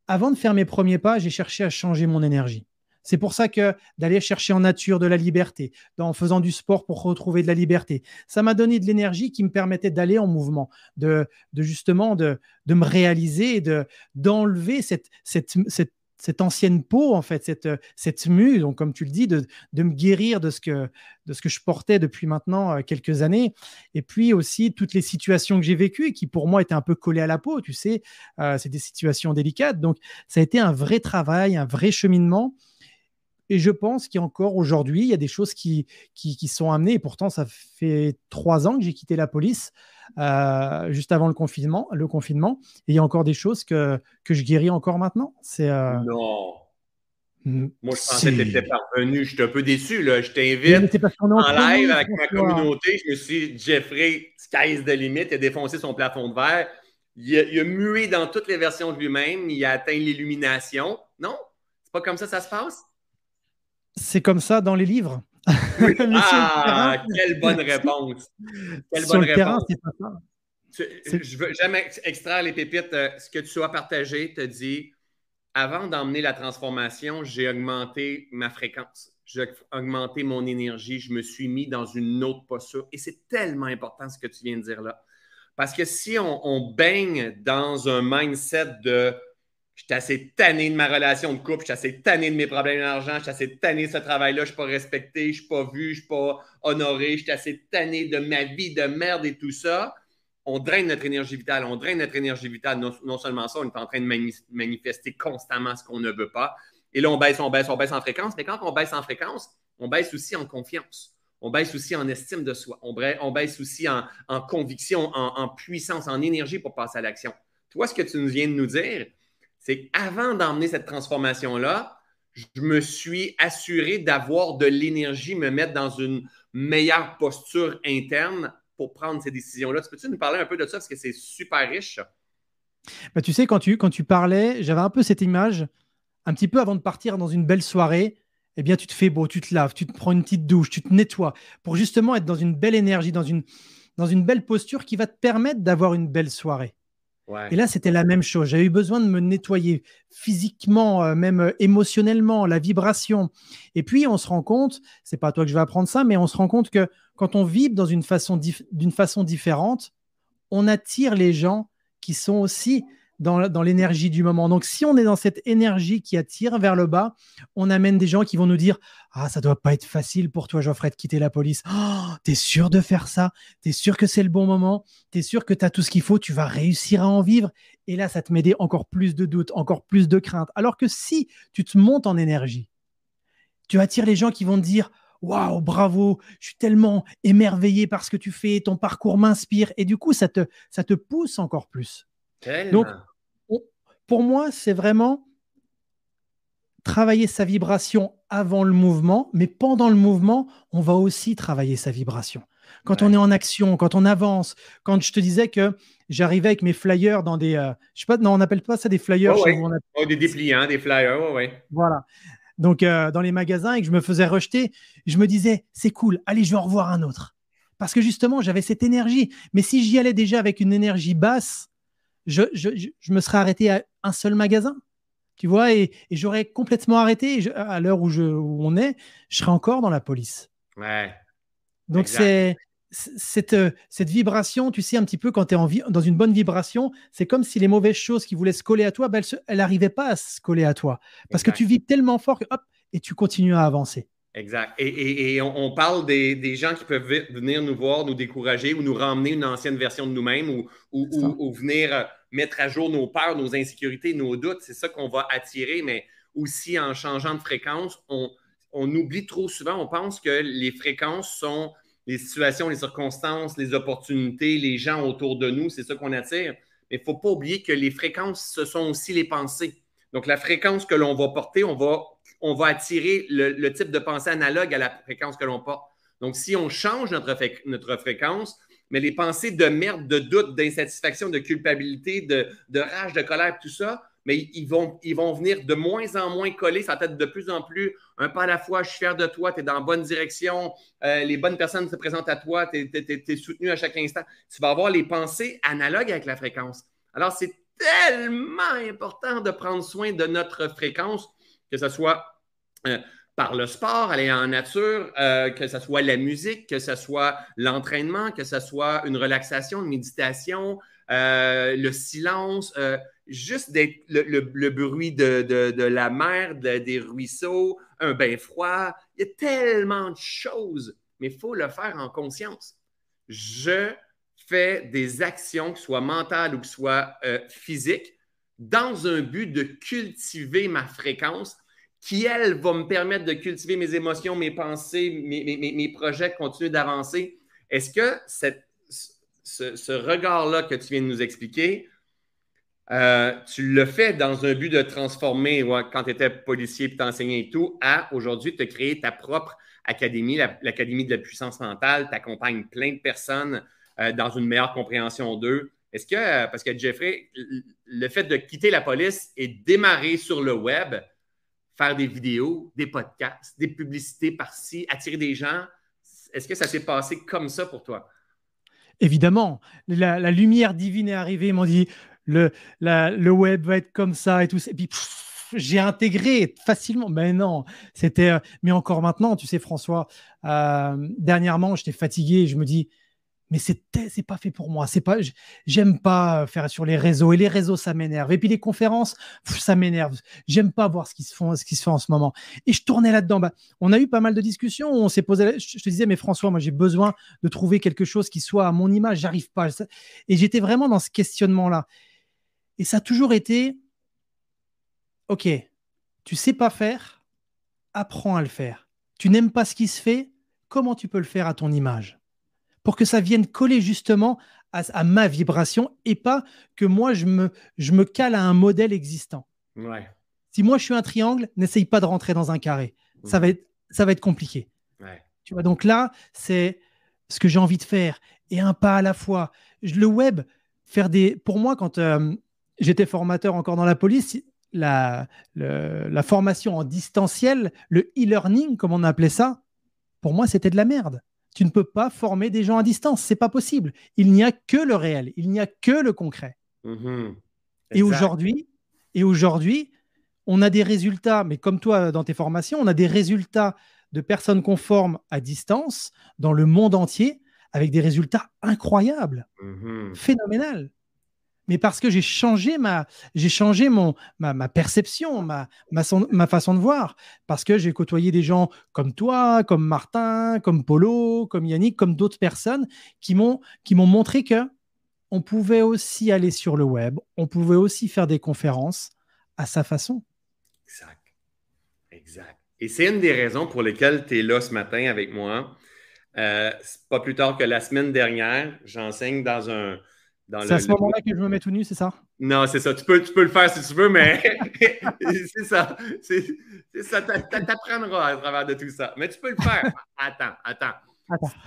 Avant de faire mes premiers pas, j'ai cherché à changer mon énergie. C'est pour ça que d'aller chercher en nature de la liberté, en faisant du sport pour retrouver de la liberté, ça m'a donné de l'énergie qui me permettait d'aller en mouvement, de, justement de, me réaliser, de d'enlever cette, cette, ancienne peau, en fait, cette, cette mue, donc comme tu le dis, de, me guérir de ce, que, de ce que je portais depuis maintenant euh, quelques années. Et puis aussi toutes les situations que j'ai vécues et qui pour moi étaient un peu collées à la peau, tu sais, euh, c'est des situations délicates. Donc ça a été un vrai travail, un vrai cheminement. Et je pense qu'encore aujourd'hui, il y a des choses qui, qui, sont amenées. Et pourtant, ça fait trois ans que j'ai quitté la police, euh, juste avant le confinement, le confinement. Et il y a encore des choses que, que je guéris encore maintenant. C'est, euh, Non. Hmm. Moi, je pensais que tu étais parvenu. Je suis un peu déçu. Là. Je t'invite en live avec ma communauté. Je me suis dit, Jeffrey, sky's the limit. Il a défoncé son plafond de verre. Il a, il a mué dans toutes les versions de lui-même. Il a atteint l'illumination. Non? C'est pas comme ça que ça se passe? C'est comme ça dans les livres. ah, quelle bonne réponse. Quelle bonne réponse. je veux jamais extraire les pépites. Euh, ce que tu as partagé te dit avant d'emmener la transformation, j'ai augmenté ma fréquence, j'ai augmenté mon énergie, je me suis mis dans une autre posture. Et c'est tellement important ce que tu viens de dire là. Parce que si on baigne dans un mindset de J'étais assez tanné de ma relation de couple, j'étais assez tanné de mes problèmes d'argent, j'étais assez tanné de ce travail-là, je ne suis pas respecté, je ne suis pas vu, je ne suis pas honoré, j'étais assez tanné de ma vie de merde et tout ça. On draine notre énergie vitale, on draine notre énergie vitale. Non, seulement ça, on est en train de manifester constamment ce qu'on ne veut pas. Et là, on baisse, on baisse, on baisse en fréquence. Mais quand on baisse en fréquence, on baisse aussi en confiance. On baisse aussi en estime de soi. On, baisse aussi en, conviction, en, en puissance, en énergie pour passer à l'action. Toi, ce que tu viens de nous dire, c'est qu'avant d'emmener cette transformation-là, je me suis assuré d'avoir de l'énergie, me mettre dans une meilleure posture interne pour prendre ces décisions-là. Tu peux-tu nous parler un peu de ça? Parce que c'est super riche? Bah, tu sais, quand tu, parlais, j'avais un peu cette image, un petit peu avant de partir dans une belle soirée, eh bien, tu te fais beau, tu te laves, tu te prends une petite douche, tu te nettoies pour justement être dans une belle énergie, dans une belle posture qui va te permettre d'avoir une belle soirée. Et là, c'était la même chose. J'avais eu besoin de me nettoyer physiquement, euh, même euh, émotionnellement, la vibration. Et puis, on se rend compte, c'est pas à toi que je vais apprendre ça, mais on se rend compte que quand on vibre dans une façon, d'une façon différente, on attire les gens qui sont aussi dans, l'énergie du moment. Donc, si on est dans cette énergie qui attire vers le bas, on amène des gens qui vont nous dire Ah, ça doit pas être facile pour toi, Geoffrey, de quitter la police. Oh, tu es sûr de faire ça? Tu es sûr que c'est le bon moment? Tu es sûr que tu as tout ce qu'il faut? Tu vas réussir à en vivre Et là, ça te met encore plus de doutes, encore plus de crainte. Alors que si tu te montes en énergie, tu attires les gens qui vont te dire Waouh, bravo, je suis tellement émerveillé par ce que tu fais, ton parcours m'inspire. Et du coup, ça te, ça te pousse encore plus. Donc, pour moi, c'est vraiment travailler sa vibration avant le mouvement, mais pendant le mouvement, on va aussi travailler sa vibration. Quand on est en action, quand on avance, quand je te disais que j'arrivais avec mes flyers dans des, euh, je sais pas, non, on n'appelle pas ça des flyers. Oh, des dépliants, des flyers, ouais. Voilà. Donc euh, dans les magasins et que je me faisais rejeter, je me disais c'est cool, allez, je vais en revoir un autre. Parce que justement, j'avais cette énergie. Mais si j'y allais déjà avec une énergie basse, je, me serais arrêté à un seul magasin. Tu vois, et, j'aurais complètement arrêté. à l'heure où, on est, je serais encore dans la police. Ouais. Donc, c'est cette, cette vibration, tu sais, un petit peu quand tu es dans une bonne vibration, c'est comme si les mauvaises choses qui voulaient se coller à toi, ben, elles n'arrivaient pas à se coller à toi. Parce que tu vis tellement fort que hop, et tu continues à avancer. Exact. Et, on, parle des, gens qui peuvent venir nous voir, nous décourager ou nous ramener une ancienne version de nous-mêmes ou, ou, venir euh, mettre à jour nos peurs, nos insécurités, nos doutes. C'est ça qu'on va attirer, mais aussi en changeant de fréquence, on, oublie trop souvent, on pense que les fréquences sont les situations, les circonstances, les opportunités, les gens autour de nous, c'est ça qu'on attire. Mais il ne faut pas oublier que les fréquences, ce sont aussi les pensées. Donc, la fréquence que l'on va porter, on va on va attirer le, type de pensée analogue à la fréquence que l'on porte. Donc, si on change notre, notre fréquence, mais les pensées de merde, de doute, d'insatisfaction, de culpabilité, de, rage, de colère, tout ça, mais ils vont, ils vont venir de moins en moins coller. Ça va être de plus en plus un pas à la fois. Je suis fier de toi, tu es dans la bonne direction, euh, les bonnes personnes se présentent à toi, tu es, soutenu à chaque instant. Tu vas avoir les pensées analogues avec la fréquence. Alors, c'est tellement important de prendre soin de notre fréquence que ce soit euh, par le sport, aller en nature, euh, que ce soit la musique, que ce soit l'entraînement, que ce soit une relaxation, une méditation, euh, le silence, juste le, bruit de, la mer, des ruisseaux, un bain froid. Il y a tellement de choses, mais il faut le faire en conscience. Je fais des actions, que ce soit mentales ou que ce soit physiques, dans un but de cultiver ma fréquence qui, elle, va me permettre de cultiver mes émotions, mes pensées, mes, projets, continuer d'avancer. Est-ce que ce, regard-là que tu viens de nous expliquer, euh, tu le fais dans un but de transformer, quand tu étais policier et t'enseignais et tout, à aujourd'hui te créer ta propre académie, l'Académie de la puissance mentale, tu accompagnes plein de personnes euh, dans une meilleure compréhension d'eux. Est-ce que, euh, parce que Jeffrey, le fait de quitter la police et démarrer sur le web, faire des vidéos, des podcasts, des publicités par-ci, attirer des gens. Est-ce que ça s'est passé comme ça pour toi? Évidemment. La, lumière divine est arrivée. Ils m'ont dit le, le web va être comme ça et tout. Et puis, j'ai intégré facilement. Mais non, c'était. Euh, mais encore maintenant, tu sais, François, euh, dernièrement, j'étais fatigué. Je me dis, mais c'est c'est pas fait pour moi. C'est pas, j'aime pas faire sur les réseaux et les réseaux ça m'énerve. Et puis les conférences, ça m'énerve. J'aime pas voir ce qui se ce qui se fait en ce moment. Et je tournais là-dedans. Bah, on a eu pas mal de discussions. on s'est posé. Je te disais, mais François, moi j'ai besoin de trouver quelque chose qui soit à mon image. J'arrive pas. Et j'étais vraiment dans ce questionnement-là. Et ça a toujours été, ok, tu sais pas faire, apprends à le faire. Tu n'aimes pas ce qui se fait, comment tu peux le faire à ton image? Pour que ça vienne coller justement à, ma vibration et pas que moi je me, je me cale à un modèle existant. Ouais. Si moi je suis un triangle, n'essaye pas de rentrer dans un carré. Ça, va être, ça va être compliqué. Tu vois, donc là, c'est ce que j'ai envie de faire et un pas à la fois. Le web, faire des. Pour moi, quand euh, j'étais formateur encore dans la police, la, la formation en distanciel, le e-learning, comme on appelait ça, pour moi, c'était de la merde. Tu ne peux pas former des gens à distance, c'est pas possible. Il n'y a que le réel, il n'y a que le concret. Mm-hmm. Et aujourd'hui, et aujourd'hui, on a des résultats, mais comme toi dans tes formations, on a des résultats de personnes conformes à distance dans le monde entier avec des résultats incroyables, mm-hmm. phénoménal mais parce que j'ai changé ma, j'ai changé mon, ma, perception, ma, ma, façon de voir, parce que j'ai côtoyé des gens comme toi, comme Martin, comme Polo, comme Yannick, comme d'autres personnes qui m'ont, qui m'ont montré que on pouvait aussi aller sur le web, on pouvait aussi faire des conférences à sa façon. Exact. Exact. Et c'est une des raisons pour lesquelles tu es là ce matin avec moi. Euh, pas plus tard que la semaine dernière, j'enseigne dans un, c'est à ce moment-là que je me mets tout nu, c'est ça? Non, c'est ça. Tu peux, tu peux le faire si tu veux, mais c'est ça. C'est ça. T'apprendras à travers de tout ça. Mais tu peux le faire. Attends, attends.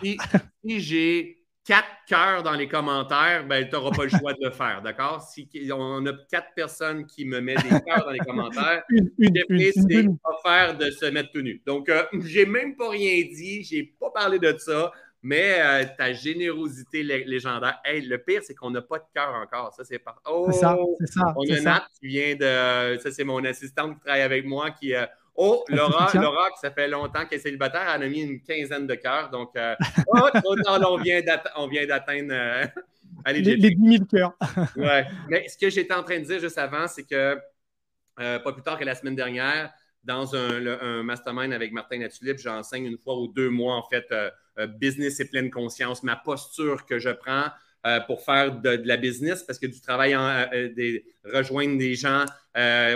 Si, j'ai quatre cœurs dans les commentaires, ben, tu n'auras pas le choix de le faire, d'accord? Si on a quatre personnes qui me mettent des cœurs dans les commentaires, c'est offert de se mettre tout nu. Donc, je euh, j'ai même pas rien dit, j'ai pas parlé de ça. Mais euh, ta générosité légendaire. Hey, le pire, c'est qu'on n'a pas de cœur encore. Ça, c'est pas. Oh! C'est ça, ça. On a Nat qui vient de. Ça, c'est mon assistante qui travaille avec moi qui. Euh, oh, Laura, Laura, qui ça fait longtemps qu'elle est célibataire, elle a mis une quinzaine de cœurs. Donc, euh, oh, on vient d'atteindre. allez, les, les 10 000 cœurs. ouais. Mais ce que j'étais en train de dire juste avant, c'est que pas plus tard que la semaine dernière, dans un, mastermind avec Martin Latulip, j'enseigne une fois ou deux mois, en fait, euh, business et pleine conscience, ma posture que je prends euh, pour faire de, la business, parce que du travail, en, euh, rejoindre des gens,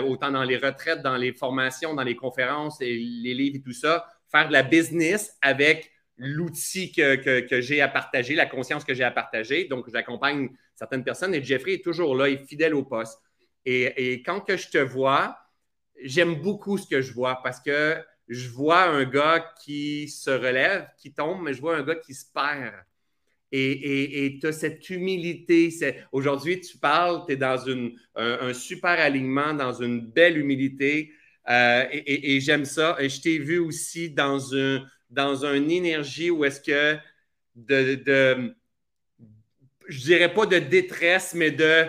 autant dans les retraites, dans les formations, dans les conférences, et les livres et tout ça, faire de la business avec l'outil que, j'ai à partager, la conscience que j'ai à partager. Donc, j'accompagne certaines personnes et Jeffrey est toujours là, il est fidèle au poste. Et, et quand que je te vois, j'aime beaucoup ce que je vois parce que je vois un gars qui se relève, qui tombe, mais je vois un gars qui se perd. Et tu as cette humilité. Aujourd'hui, tu parles, tu es dans un, super alignement, dans une belle humilité. Euh, et, j'aime ça. Et je t'ai vu aussi dans, un, dans une énergie où est-ce que de, de, je dirais pas de détresse, mais de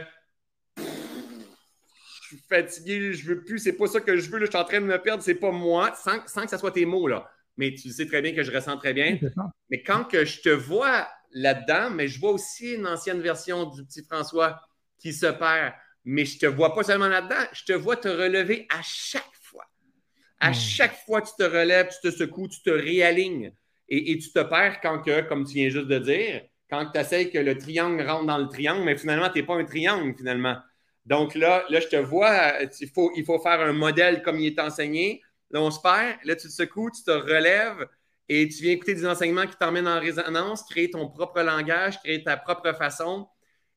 fatigué, je veux plus, c'est pas ça que je veux, je suis en train de me perdre, c'est pas moi, sans, sans, que ce soit tes mots, là. Mais tu sais très bien que je ressens très bien. mais quand que je te vois là-dedans, mais je vois aussi une ancienne version du petit François qui se perd. Mais je te vois pas seulement là-dedans, je te vois te relever à chaque fois. À hmm. chaque fois que tu te relèves, tu te secoues, tu te réalignes. Et, et tu te perds quand que, comme tu viens juste de dire, quand tu essaies que le triangle rentre dans le triangle, mais finalement, tu n'es pas un triangle, finalement. Donc là, là, je te vois, il faut, il faut faire un modèle comme il est enseigné. Là, on se perd. Là, tu te secoues, tu te relèves et tu viens écouter des enseignements qui t'emmènent en résonance, créer ton propre langage, créer ta propre façon.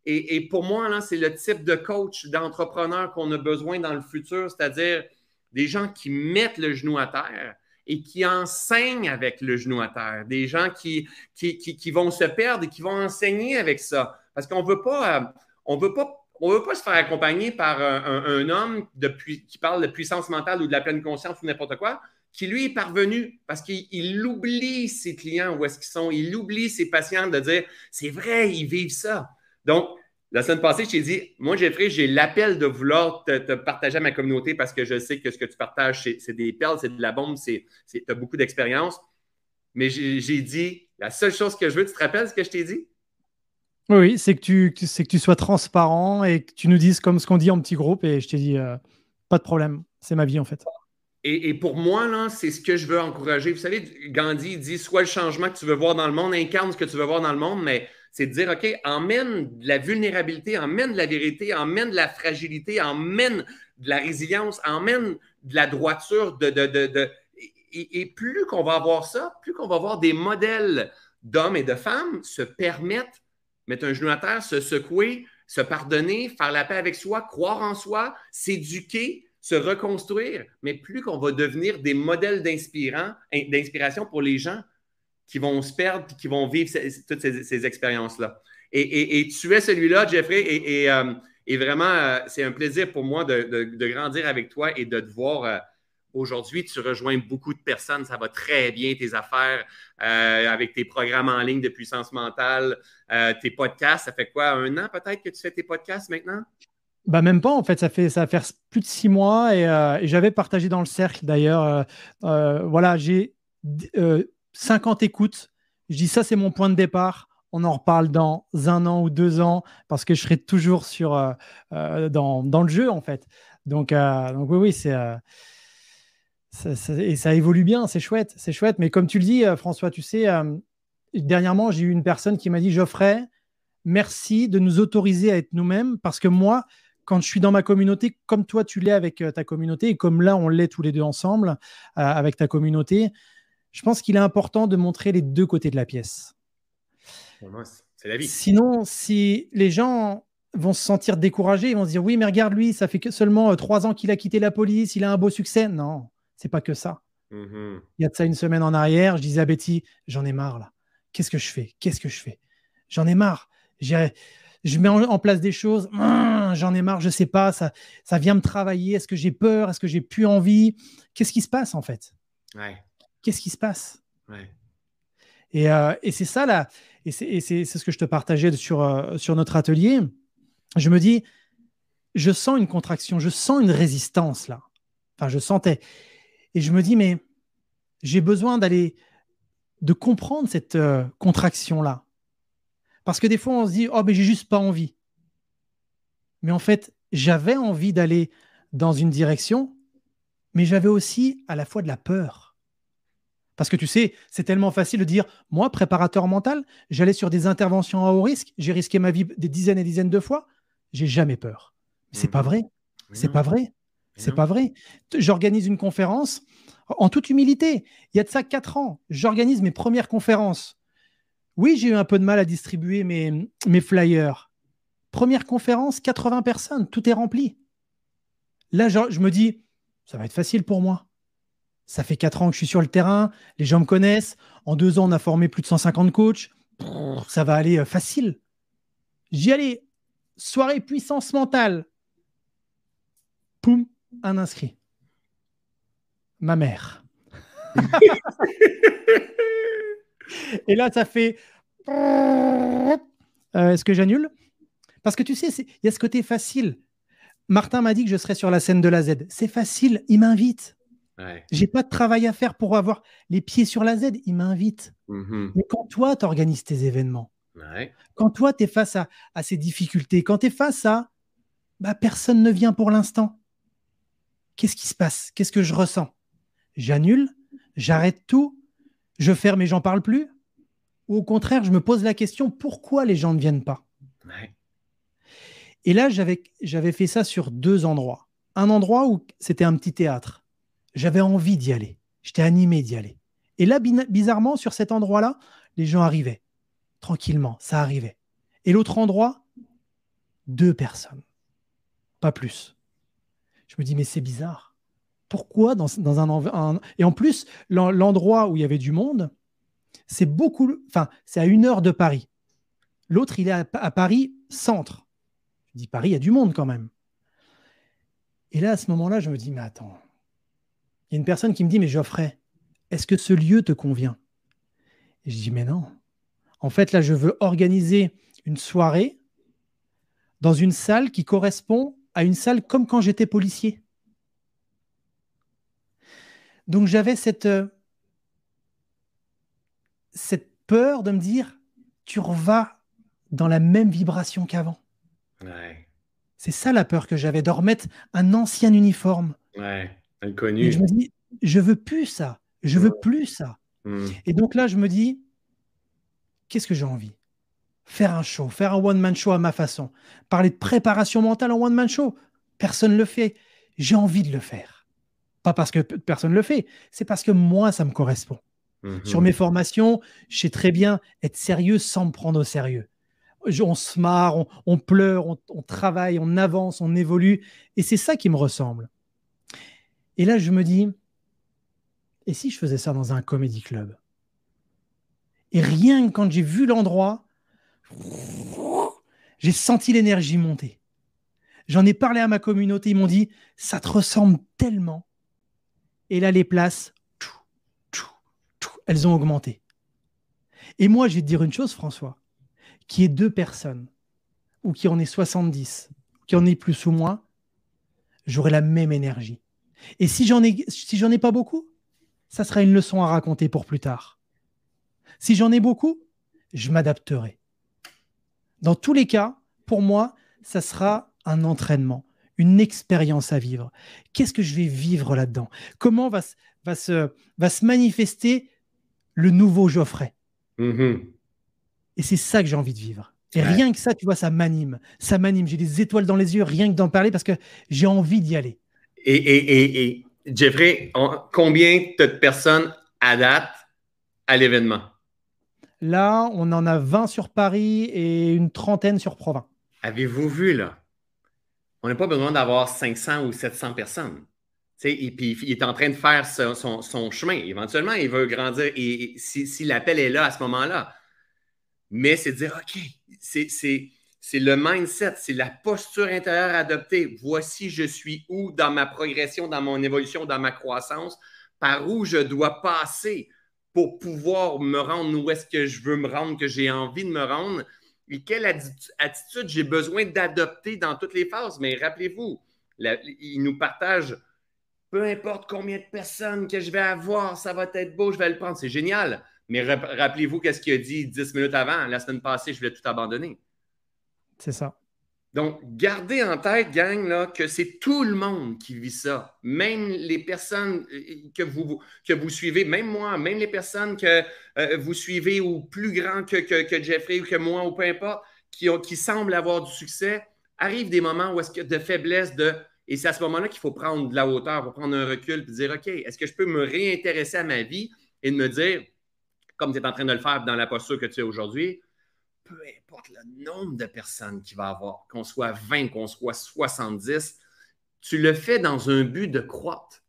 Et, pour moi, là, c'est le type de coach, d'entrepreneur qu'on a besoin dans le futur, c'est-à-dire des gens qui mettent le genou à terre et qui enseignent avec le genou à terre, des gens qui, qui, qui, vont se perdre et qui vont enseigner avec ça. Parce qu'on ne veut pas, euh, on ne veut pas se faire accompagner par un, homme qui parle de puissance mentale ou de la pleine conscience ou n'importe quoi, qui lui est parvenu parce qu'il oublie ses clients où est-ce qu'ils sont, il oublie ses patients de dire c'est vrai, ils vivent ça. Donc, la semaine passée, je t'ai dit, moi, Jeffrey, j'ai l'appel de vouloir te, partager à ma communauté parce que je sais que ce que tu partages, c'est des perles, c'est de la bombe, tu as beaucoup d'expérience. Mais j'ai dit, la seule chose que je veux, tu te rappelles ce que je t'ai dit? Oui, c'est que, tu, que tu sois transparent et que tu nous dises comme ce qu'on dit en petit groupe. Et je t'ai dit, euh, pas de problème, c'est ma vie en fait. Et, pour moi, là, c'est ce que je veux encourager. Vous savez, Gandhi dit soit le changement que tu veux voir dans le monde, incarne ce que tu veux voir dans le monde, mais c'est de dire, OK, emmène de la vulnérabilité, emmène de la vérité, emmène de la fragilité, emmène de la résilience, emmène de la droiture. De, de, et, et plus qu'on va avoir ça, plus qu'on va avoir des modèles d'hommes et de femmes se permettre mettre un genou à terre, se secouer, se pardonner, faire la paix avec soi, croire en soi, s'éduquer, se reconstruire, mais plus qu'on va devenir des modèles d'inspiration pour les gens qui vont se perdre et qui vont vivre toutes ces, expériences-là. Et, tu es celui-là, Jeffrey, et, euh, vraiment, euh, c'est un plaisir pour moi de, grandir avec toi et de te voir. Euh, aujourd'hui, tu rejoins beaucoup de personnes, ça va très bien, tes affaires avec tes programmes en ligne de puissance mentale, tes podcasts. Ça fait quoi, un an peut-être que tu fais tes podcasts maintenant? Bah même pas en fait, ça fait ça va faire plus de six mois et, euh, j'avais partagé dans le cercle d'ailleurs. Euh, euh, voilà, j'ai 50 écoutes. Je dis ça c'est mon point de départ. On en reparle dans un an ou deux ans parce que je serai toujours sur dans, dans, le jeu en fait. Donc donc oui oui c'est et ça évolue bien, c'est chouette, c'est chouette. Mais comme tu le dis François, tu sais dernièrement j'ai eu une personne qui m'a dit Geoffrey merci de nous autoriser à être nous-mêmes parce que moi, quand je suis dans ma communauté, comme toi tu l'es avec euh, ta communauté, et comme là on l'est tous les deux ensemble euh, avec ta communauté, je pense qu'il est important de montrer les deux côtés de la pièce. C'est la vie. Sinon, si les gens vont se sentir découragés, ils vont se dire oui, mais regarde lui, ça fait que seulement euh, trois ans qu'il a quitté la police, il a un beau succès. Non, c'est pas que ça. Mm-hmm. Il y a de ça une semaine en arrière, je disais à Betty, j'en ai marre là. Qu'est-ce que je fais? Qu'est-ce que je fais? J'en ai marre je mets en, place des choses, hum, j'en ai marre, je sais pas, ça, ça vient me travailler, est-ce que j'ai peur, est-ce que j'ai plus envie? Qu'est-ce qui se passe en fait? Qu'est-ce qui se passe? Et, euh, et c'est ça là, et c'est ce que je te partageais sur, euh, sur notre atelier. Je me dis, je sens une contraction, je sens une résistance là. Enfin, je sentais. Et je me dis, mais j'ai besoin d'aller, de comprendre cette euh, contraction là. Parce que des fois, on se dit, oh, mais j'ai juste pas envie. Mais en fait, j'avais envie d'aller dans une direction, mais j'avais aussi à la fois de la peur. Parce que tu sais, c'est tellement facile de dire, moi, préparateur mental, j'allais sur des interventions à haut risque, j'ai risqué ma vie des dizaines et dizaines de fois, j'ai jamais peur. C'est pas mhm. vrai. C'est pas vrai. C'est pas vrai. J'organise une conférence en toute humilité. Il y a de ça quatre ans. J'organise mes premières conférences. Oui, j'ai eu un peu de mal à distribuer mes, mes flyers. Première conférence, 80 personnes, tout est rempli. Là, je, me dis, ça va être facile pour moi. Ça fait 4 ans que je suis sur le terrain, les gens me connaissent. En deux ans, on a formé plus de 150 coachs. ça va aller euh, facile. J'y allais. Soirée puissance mentale. Poum, un inscrit. Ma mère. Et là, ça fait. Euh, est-ce que j'annule? Parce que tu sais, il y a ce côté facile. Martin m'a dit que je serais sur la scène de la Z. C'est facile, il m'invite. Ouais. J'ai pas de travail à faire pour avoir les pieds sur la Z, il m'invite. Mm-hmm. Mais quand toi, tu organises tes événements, quand toi, tu es face à, ces difficultés, quand tu es face à bah, personne ne vient pour l'instant, qu'est-ce qui se passe? Qu'est-ce que je ressens? J'annule, j'arrête tout, je ferme et j'en parle plus? Ou au contraire, je me pose la question pourquoi les gens ne viennent pas? Et là, j'avais fait ça sur deux endroits. Un endroit où c'était un petit théâtre. J'avais envie d'y aller. J'étais animé d'y aller. Et là, bizarrement, sur cet endroit-là, les gens arrivaient. Tranquillement, ça arrivait. Et l'autre endroit, deux personnes. Pas plus. Je me dis, mais c'est bizarre pourquoi dans, un, Et en plus, l'endroit où il y avait du monde, c'est beaucoup. Enfin, c'est à une heure de Paris. L'autre, il est à, Paris centre. Je dis Paris, il y a du monde quand même. Et là, à ce moment-là, je me dis, mais attends. Il y a une personne qui me dit, mais Geoffrey, est-ce que ce lieu te convient? Je dis, mais non. En fait, là, je veux organiser une soirée dans une salle qui correspond à une salle comme quand j'étais policier. Donc j'avais cette, euh, cette peur de me dire, tu revas dans la même vibration qu'avant. C'est ça la peur que j'avais, de remettre un ancien uniforme. Ouais, inconnu. Et je me dis, je veux plus ça. Je veux plus ça. Hmm. Et donc là, je me dis, qu'est-ce que j'ai envie? Faire un show, faire un one-man show à ma façon. Parler de préparation mentale en one-man show. Personne ne le fait. J'ai envie de le faire. Pas parce que personne ne le fait, c'est parce que moi, ça me correspond. Mhm. Sur mes formations, je sais très bien être sérieux sans me prendre au sérieux. On se marre, on, pleure, on, travaille, on avance, on évolue. Et c'est ça qui me ressemble. Et là, je me dis, et si je faisais ça dans un comédie club? Et rien que quand j'ai vu l'endroit, j'ai senti l'énergie monter. J'en ai parlé à ma communauté, ils m'ont dit, ça te ressemble tellement. Et là, les places, elles ont augmenté. Et moi, je vais te dire une chose, François, qui est deux personnes, ou qui en est 70, qui en est plus ou moins, j'aurai la même énergie. Et si j'en ai, si j'en ai pas beaucoup, ça sera une leçon à raconter pour plus tard. Si j'en ai beaucoup, je m'adapterai. Dans tous les cas, pour moi, ça sera un entraînement, une expérience à vivre. Qu'est-ce que je vais vivre là-dedans? Comment va, va, se, va se manifester le nouveau Geoffrey? Mm-hmm. Et c'est ça que j'ai envie de vivre. Et rien que ça, tu vois, ça m'anime. Ça m'anime. J'ai des étoiles dans les yeux, rien que d'en parler, parce que j'ai envie d'y aller. Et, et, et, Jeffrey, combien de personnes à date à l'événement? Là, on en a 20 sur Paris et une trentaine sur Provins. Avez-vous vu, là? On n'a pas besoin d'avoir 500 ou 700 personnes. et puis, il est en train de faire son, chemin. Éventuellement, il veut grandir. Et, si l'appel est là à ce moment-là, mais c'est dire, OK, c'est le mindset, c'est la posture intérieure adoptée. Voici, je suis où dans ma progression, dans mon évolution, dans ma croissance, par où je dois passer? Pour pouvoir me rendre où est-ce que je veux me rendre, que j'ai envie de me rendre, et quelle attitude j'ai besoin d'adopter dans toutes les phases? Mais rappelez-vous, il nous partage peu importe combien de personnes que je vais avoir, ça va être beau, je vais le prendre. C'est génial. Mais rappelez-vous qu'est-ce qu'il a dit dix minutes avant. La semaine passée, je voulais tout abandonner. C'est ça. Donc, gardez en tête, gang, là, que c'est tout le monde qui vit ça. Même les personnes euh, que vous, suivez, même moi, même les personnes que euh, vous suivez ou plus grands que, Jeffrey ou que moi ou peu importe, qui, ont, semblent avoir du succès, arrivent des moments où est-ce que de faiblesse, de et c'est à ce moment-là qu'il faut prendre de la hauteur, faut prendre un recul et dire OK, est-ce que je peux me réintéresser à ma vie et me dire comme tu es en train de le faire dans la posture que tu es aujourd'hui, peu importe le nombre de personnes qu'il va avoir, qu'on soit 20, qu'on soit 70, tu le fais dans un but de croître.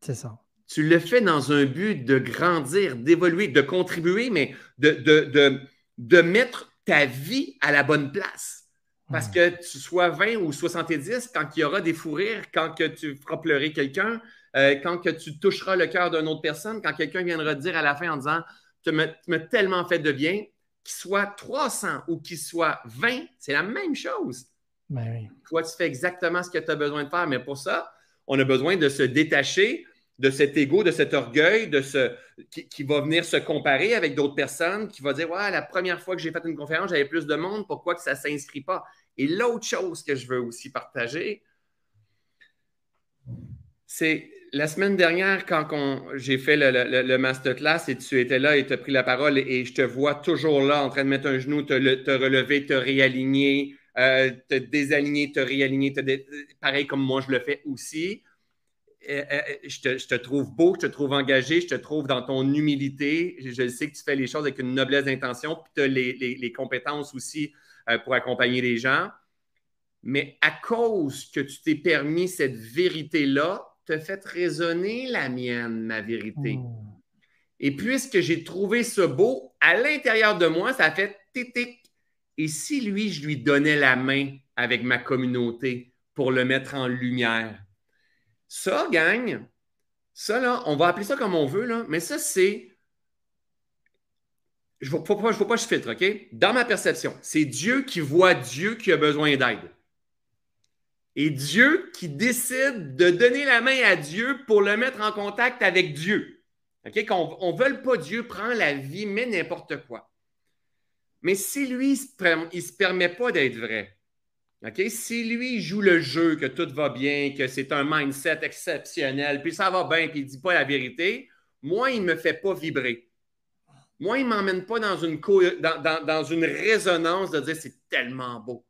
C'est ça. Tu le fais dans un but de grandir, d'évoluer, de contribuer, mais de, de, de, mettre ta vie à la bonne place. Parce que tu sois 20 ou 70, quand il y aura des fous rires, quand que tu feras pleurer quelqu'un, euh, quand que tu toucheras le cœur d'une autre personne, quand quelqu'un viendra te dire à la fin en disant Tu m'as tellement fait de bien, qu'il soit 300 ou qu'il soit 20, c'est la même chose. Ben Toi, tu fais exactement ce que tu as besoin de faire, mais pour ça, on a besoin de se détacher de cet ego, de cet orgueil, de ce, qui, va venir se comparer avec d'autres personnes, qui va dire Ouais, la première fois que j'ai fait une conférence, j'avais plus de monde, pourquoi que ça ne s'inscrit pas? Et l'autre chose que je veux aussi partager, c'est la semaine dernière, quand j'ai fait le, masterclass et tu étais là et tu as pris la parole et je te vois toujours là en train de mettre un genou, te, relever, te réaligner, euh, te désaligner, te réaligner, pareil comme moi je le fais aussi. Euh, euh, je, te, trouve beau, je te trouve engagé, je te trouve dans ton humilité. Je, sais que tu fais les choses avec une noblesse d'intention, puis tu as les, compétences aussi pour accompagner les gens. Mais à cause que tu t'es permis cette vérité-là, te fait résonner la mienne, ma vérité. Oh. Et puisque j'ai trouvé ce beau, à l'intérieur de moi, ça fait tic Et si lui, je lui donnais la main avec ma communauté pour le mettre en lumière? Ça, gang, ça, là, on va appeler ça comme on veut, là, mais ça, c'est. Je ne veux pas, je, pas je filtre, OK? Dans ma perception, c'est Dieu qui voit Dieu qui a besoin d'aide et Dieu qui décide de donner la main à Dieu pour le mettre en contact avec Dieu. OK? Qu'on ne veut pas Dieu prend la vie, mais n'importe quoi. Mais si lui, il ne se permet pas d'être vrai, OK? Si lui joue le jeu, que tout va bien, que c'est un mindset exceptionnel, puis ça va bien, puis il ne dit pas la vérité, moi, il ne me fait pas vibrer. Moi, il ne m'emmène pas dans une, dans une résonance de dire c'est tellement beau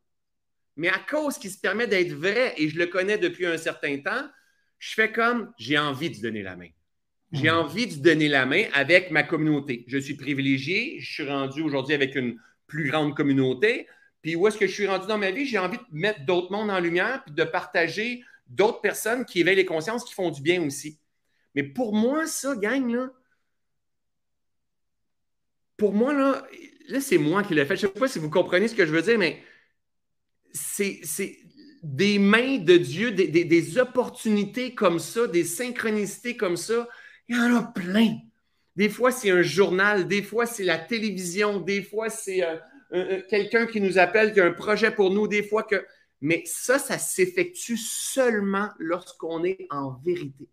mais à cause qu'il se permet d'être vrai et je le connais depuis un certain temps, je fais comme j'ai envie de donner la main. J'ai hmm. envie de donner la main avec ma communauté. Je suis privilégié, je suis rendu aujourd'hui avec une plus grande communauté. Puis où est-ce que je suis rendu dans ma vie? J'ai envie de mettre d'autres mondes en lumière, puis de partager d'autres personnes qui éveillent les consciences, qui font du bien aussi. Mais pour moi, ça, gang, là, pour moi, là, là c'est moi qui l'ai fait. Je ne sais pas si vous comprenez ce que je veux dire, mais c'est des mains de Dieu, des, des, opportunités comme ça, des synchronicités comme ça. Il y en a plein. Des fois, c'est un journal, des fois, c'est la télévision, des fois, c'est quelqu'un qui nous appelle, qui a un projet pour nous, des fois que. Mais ça, ça s'effectue seulement lorsqu'on est en vérité.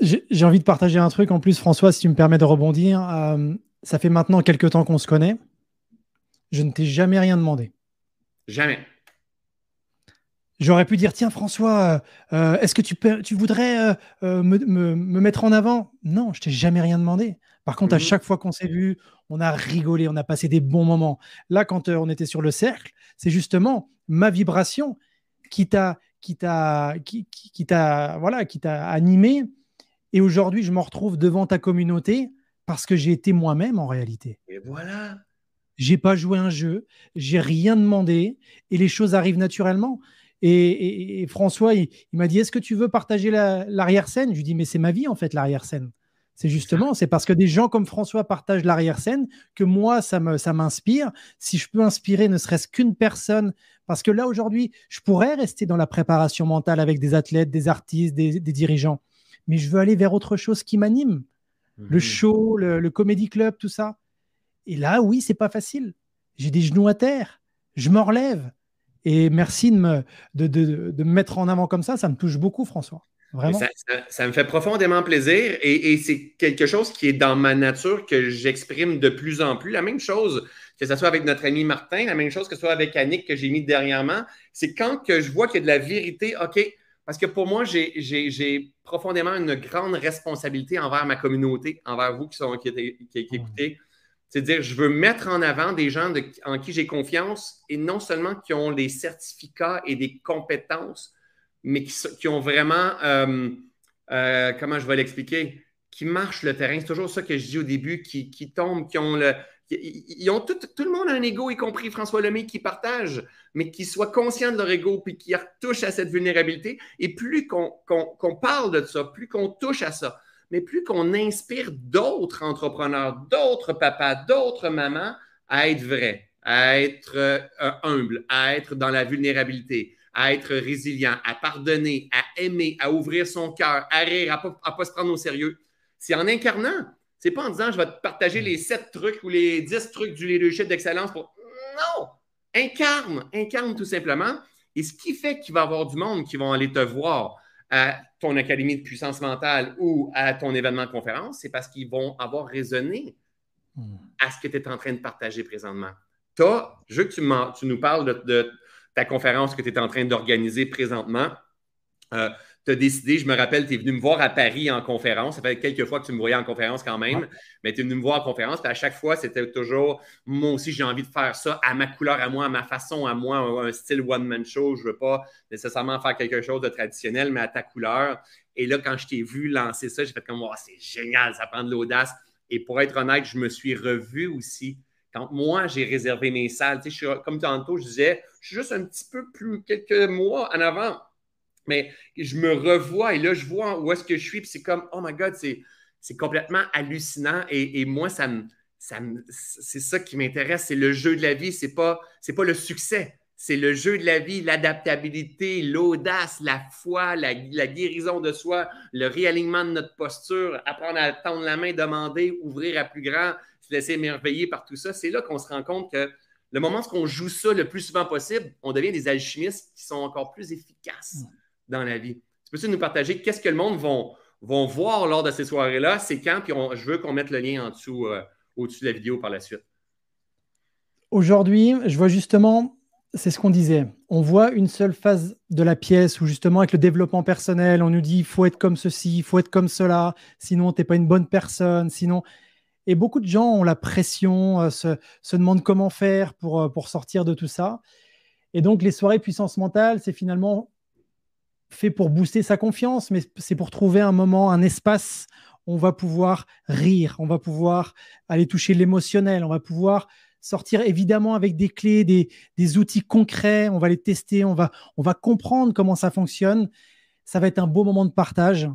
J'ai envie de partager un truc en plus, François, si tu me permets de rebondir. Euh, ça fait maintenant quelques temps qu'on se connaît. Je ne t'ai jamais rien demandé. Jamais. J'aurais pu dire, tiens François, euh, euh, est-ce que tu, tu voudrais me, mettre en avant? Non, je t'ai jamais rien demandé. Par contre, à mhm. chaque fois qu'on s'est vu, on a rigolé, on a passé des bons moments. Là, quand on était sur le cercle, c'est justement ma vibration qui t'a qui t'a qui, qui t'a voilà qui t'a animé et aujourd'hui, je me retrouve devant ta communauté parce que j'ai été moi-même en réalité. Et voilà. J'ai pas joué un jeu, j'ai rien demandé et les choses arrivent naturellement. Et, François, il, m'a dit Est-ce que tu veux partager l'arrière-scène? Je lui dis Mais c'est ma vie en fait, l'arrière-scène. C'est justement, c'est parce que des gens comme François partagent l'arrière-scène que moi, ça m'inspire. Ça si je peux inspirer ne serait-ce qu'une personne, parce que là, aujourd'hui, je pourrais rester dans la préparation mentale avec des athlètes, des artistes, des dirigeants mais je veux aller vers autre chose qui m'anime. Le mhm. show, le, comedy club, tout ça. Et là, oui, c'est pas facile. J'ai des genoux à terre. Je me relève. Et merci de me, de, de, de me mettre en avant comme ça. Ça me touche beaucoup, François. Vraiment. Ça, ça, me fait profondément plaisir et, et c'est quelque chose qui est dans ma nature que j'exprime de plus en plus. La même chose que ce soit avec notre ami Martin, la même chose que ce soit avec Annick que j'ai mis dernièrement, c'est quand que je vois qu'il y a de la vérité, OK, parce que pour moi, j'ai profondément une grande responsabilité envers ma communauté, envers vous qui, sont, qui, qui, écoutez. C'est à dire, je veux mettre en avant des gens en qui j'ai confiance et non seulement qui ont des certificats et des compétences, mais qui, ont vraiment, euh, euh, comment je vais l'expliquer, qui marchent le terrain. C'est toujours ça que je dis au début, qui, tombent, qui ont le, ils ont tout, le monde a un ego, y compris François Lemay, qui partage, mais qui soit conscient de leur ego puis qui touche à cette vulnérabilité. Et plus qu'on parle de ça, plus qu'on touche à ça, mais plus qu'on inspire d'autres entrepreneurs, d'autres papas, d'autres mamans à être vrais, à être euh, humble, à être dans la vulnérabilité, à être résilient, à pardonner, à aimer, à ouvrir son cœur, à rire, à ne pas, se prendre au sérieux. C'est en incarnant c'est pas en disant je vais te partager les sept trucs ou les dix trucs du leadership d'excellence pour. Non! Incarne, incarne tout simplement. Et ce qui fait qu'il va y avoir du monde qui vont aller te voir à ton académie de puissance mentale ou à ton événement de conférence, c'est parce qu'ils vont avoir raisonné à ce que tu es en train de partager présentement. Toi, je veux que tu, tu nous parles de, ta conférence que tu es en train d'organiser présentement. Euh, tu as décidé, je me rappelle, tu es venu me voir à Paris en conférence. Ça fait quelques fois que tu me voyais en conférence quand même, mais tu es venu me voir en conférence. Puis à chaque fois, c'était toujours, moi aussi, j'ai envie de faire ça à ma couleur, à moi, à ma façon, à moi, un, style one-man show. Je ne veux pas nécessairement faire quelque chose de traditionnel, mais à ta couleur. Et là, quand je t'ai vu lancer ça, j'ai fait comme, oh, c'est génial, ça prend de l'audace. Et pour être honnête, je me suis revu aussi quand moi, j'ai réservé mes salles. Tu sais, je suis, comme tantôt, je disais, je suis juste un petit peu plus, quelques mois en avant mais je me revois et là, je vois où est-ce que je suis, puis c'est comme, oh my God, c'est complètement hallucinant. Et, moi, ça c'est ça qui m'intéresse, c'est le jeu de la vie, c'est pas, pas le succès. C'est le jeu de la vie, l'adaptabilité, l'audace, la foi, la, guérison de soi, le réalignement de notre posture, apprendre à tendre la main, demander, ouvrir à plus grand, se laisser émerveiller par tout ça. C'est là qu'on se rend compte que le moment où on joue ça le plus souvent possible, on devient des alchimistes qui sont encore plus efficaces dans la vie. Tu peux-tu nous partager qu'est-ce que le monde vont, vont voir lors de ces soirées-là? C'est quand? Puis je veux qu'on mette le lien en dessous, euh, au-dessus de la vidéo par la suite. Aujourd'hui, je vois justement, c'est ce qu'on disait, on voit une seule phase de la pièce où justement avec le développement personnel, on nous dit il faut être comme ceci, il faut être comme cela, sinon tu n'es pas une bonne personne, sinon... Et beaucoup de gens ont la pression, euh, se, se, demandent comment faire pour, euh, pour sortir de tout ça. Et donc les soirées puissance mentale, c'est finalement fait pour booster sa confiance, mais c'est pour trouver un moment, un espace où on va pouvoir rire, on va pouvoir aller toucher l'émotionnel, on va pouvoir sortir évidemment avec des clés, des, outils concrets. On va les tester, on va, on va comprendre comment ça fonctionne. Ça va être un beau moment de partage.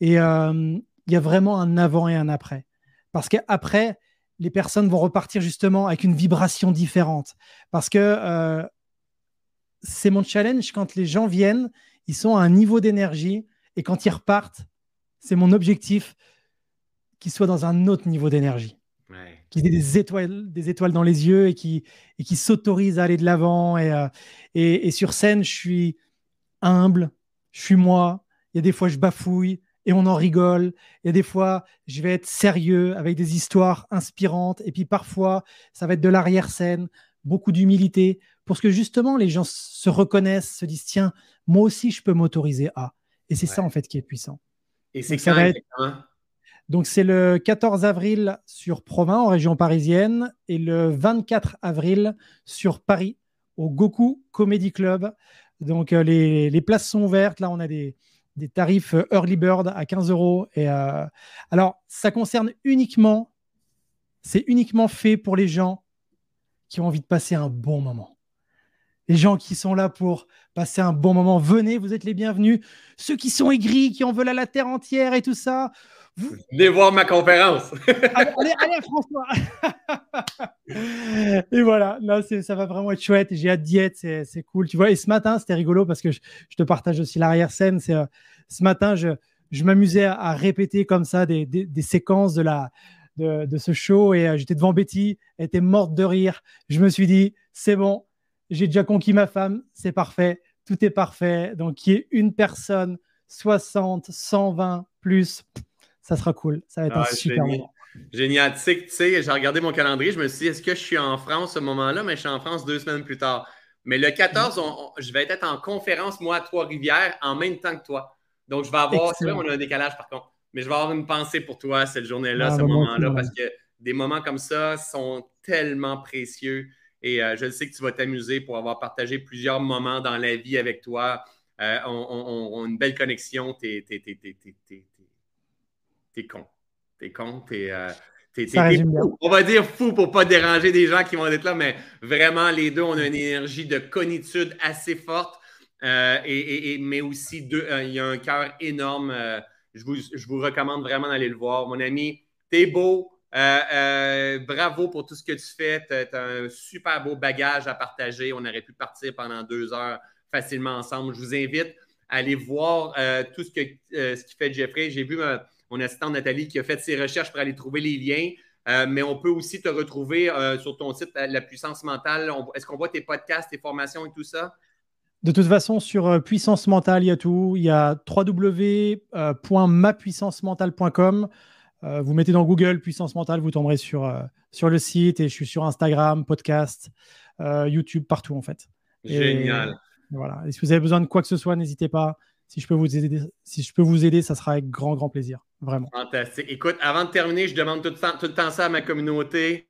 Et euh, il y a vraiment un avant et un après. Parce qu'après, les personnes vont repartir justement avec une vibration différente. Parce que euh, c'est mon challenge quand les gens viennent, ils sont à un niveau d'énergie et quand ils repartent, c'est mon objectif qu'ils soient dans un autre niveau d'énergie. Qu'ils aient des étoiles, des étoiles dans les yeux et qui, et qui s'autorisent à aller de l'avant. Euh, et, et, sur scène, je suis humble, je suis moi. Il y a des fois, je bafouille et on en rigole. Il y a des fois, je vais être sérieux avec des histoires inspirantes. Et puis parfois, ça va être de l'arrière-scène, beaucoup d'humilité, pour que justement les gens se reconnaissent, se disent tiens, moi aussi, je peux m'autoriser à. Et c'est ça, en fait, qui est puissant. Et c'est ça va être... Donc, c'est le 14 avril sur Provins, en région parisienne, et le 24 avril sur Paris, au Goku Comedy Club. Donc, euh, les, les, places sont ouvertes. Là, on a des, des tarifs euh, early bird à 15 euros. Et euh, alors, ça concerne uniquement, c'est uniquement fait pour les gens qui ont envie de passer un bon moment. Les gens qui sont là pour passer un bon moment, venez, vous êtes les bienvenus. Ceux qui sont aigris, qui en veulent à la terre entière et tout ça, Venez voir ma conférence. allez, allez, François. et voilà, là, ça va vraiment être chouette. J'ai hâte d'y être, c'est cool. Tu vois, et ce matin, c'était rigolo parce que je, te partage aussi l'arrière-scène. C'est euh, ce matin, je, je m'amusais à, répéter comme ça des, des, séquences de, la, de, de ce show et euh, j'étais devant Betty, elle était morte de rire. Je me suis dit, c'est bon, j'ai déjà conquis ma femme, c'est parfait, tout est parfait. Donc, qui est une personne, 60, 120 plus ça sera cool. Ça va être un ah, super moment. Génial. Tu sais, tu sais j'ai regardé mon calendrier, je me suis dit, est-ce que je suis en France ce moment-là? Mais je suis en France deux semaines plus tard. Mais le 14, je vais être en conférence, moi, à Trois-Rivières, en même temps que toi. Donc, je vais avoir, c'est vrai, on a un décalage par contre, mais je vais avoir une pensée pour toi cette journée-là, ah, ce moment-là, parce que des moments comme ça sont tellement précieux. Et euh, je sais que tu vas t'amuser pour avoir partagé plusieurs moments dans la vie avec toi. Euh, on, a une belle connexion. T'es con. T'es con, t'es. Euh, fou. On va dire fou pour pas déranger des gens qui vont être là, mais vraiment, les deux, on a une énergie de conitude assez forte, et, mais aussi, deux, il y a un cœur énorme. Je vous, je, vous, recommande vraiment d'aller le voir. Mon ami, t'es beau. Bravo pour tout ce que tu fais. Tu as, un super beau bagage à partager. On aurait pu partir pendant deux heures facilement ensemble. Je vous invite à aller voir tout ce, que, qui fait Jeffrey. J'ai vu mon assistante Nathalie qui a fait ses recherches pour aller trouver les liens. Euh, mais on peut aussi te retrouver euh, sur ton site La Puissance Mentale. Est-ce qu'on voit tes podcasts, tes formations et tout ça? De toute façon, sur euh, Puissance Mentale, il y a tout. Il y a www.mapuissancementale.com. vous mettez dans Google Puissance Mentale, vous tomberez sur, sur le site et je suis sur Instagram, podcast, YouTube, partout en fait. Génial. voilà. Et si vous avez besoin de quoi que ce soit, n'hésitez pas. Si je peux vous aider, si je peux vous aider, ça sera avec grand, grand plaisir. Vraiment. Fantastique. Écoute, avant de terminer, je demande tout le temps, tout le temps ça à ma communauté.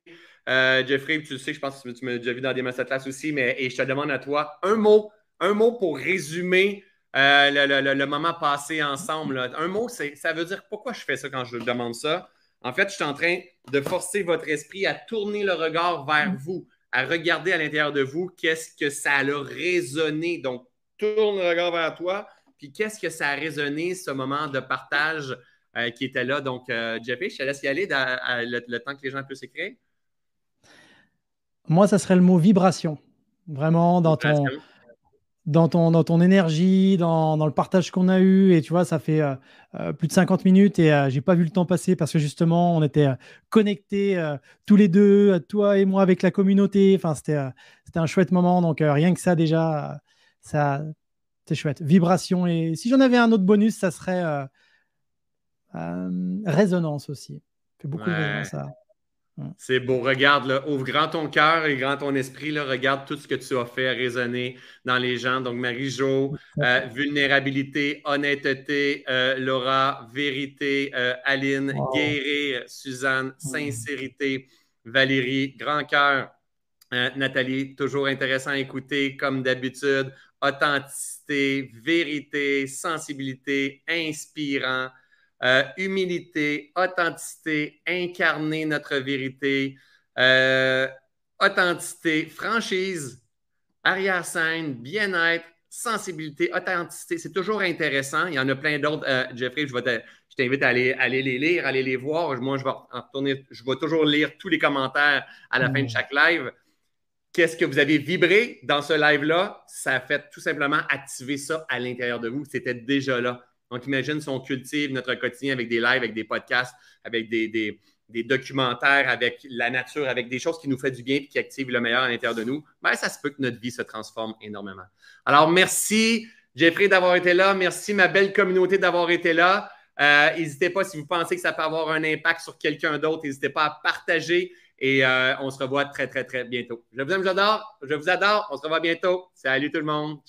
Euh, Jeffrey, tu sais, je pense que tu m'as déjà vu dans des masterclass aussi, mais et je te demande à toi un mot, un mot pour résumer euh, le, moment passé ensemble. Un mot, ça veut dire pourquoi je fais ça quand je demande ça? En fait, je suis en train de forcer votre esprit à tourner le regard vers vous, à regarder à l'intérieur de vous qu'est-ce que ça a résonné. Donc, tourne le regard vers toi, puis qu'est-ce que ça a résonné, ce moment de partage euh, qui était là? Donc, euh, Jeffy, je te laisse y aller le, temps que les gens puissent écrire. Moi, ça serait le mot vibration. Vraiment dans ton, dans ton, dans ton énergie, dans, le partage qu'on a eu. Et tu vois, ça fait euh, plus de 50 minutes et j'ai pas vu le temps passer parce que justement, on était connectés tous les deux, toi et moi, avec la communauté. Enfin, c'était un chouette moment. Donc, rien que ça, déjà, ça, c'est chouette. Vibration. Et si j'en avais un autre bonus, ça serait euh, résonance aussi. Fait beaucoup de résonance C'est beau. Regarde, là, ouvre grand ton cœur et grand ton esprit. Là, regarde tout ce que tu as fait résonner dans les gens. Donc, Marie-Jo, euh, vulnérabilité, honnêteté, euh, Laura, vérité, Aline, guérir, Suzanne, sincérité, Valérie, grand cœur, Nathalie, toujours intéressant à écouter comme d'habitude, authenticité, vérité, sensibilité, inspirant. Euh, humilité, authenticité, incarner notre vérité. Euh, authenticité, franchise, arrière-scène, bien-être, sensibilité, authenticité. C'est toujours intéressant. Il y en a plein d'autres. Euh, Jeffrey, je, je t'invite à aller, aller, les lire, à aller les voir. Moi, je vais en retourner. Je vais toujours lire tous les commentaires à la fin de mm. chaque live. Qu'est-ce que vous avez vibré dans ce live-là? Ça a fait tout simplement activer ça à l'intérieur de vous. C'était déjà là. Donc, imagine si on cultive notre quotidien avec des lives, avec des podcasts, avec des documentaires avec la nature, avec des choses qui nous font du bien et qui activent le meilleur à l'intérieur de nous, ben, ça se peut que notre vie se transforme énormément. Alors, merci Jeffrey d'avoir été là. Merci ma belle communauté d'avoir été là. Euh, n'hésitez pas si vous pensez que ça peut avoir un impact sur quelqu'un d'autre, n'hésitez pas à partager et euh, on se revoit très, très, très bientôt. Je vous aime, j'adore. Je vous adore. On se revoit bientôt. Salut tout le monde.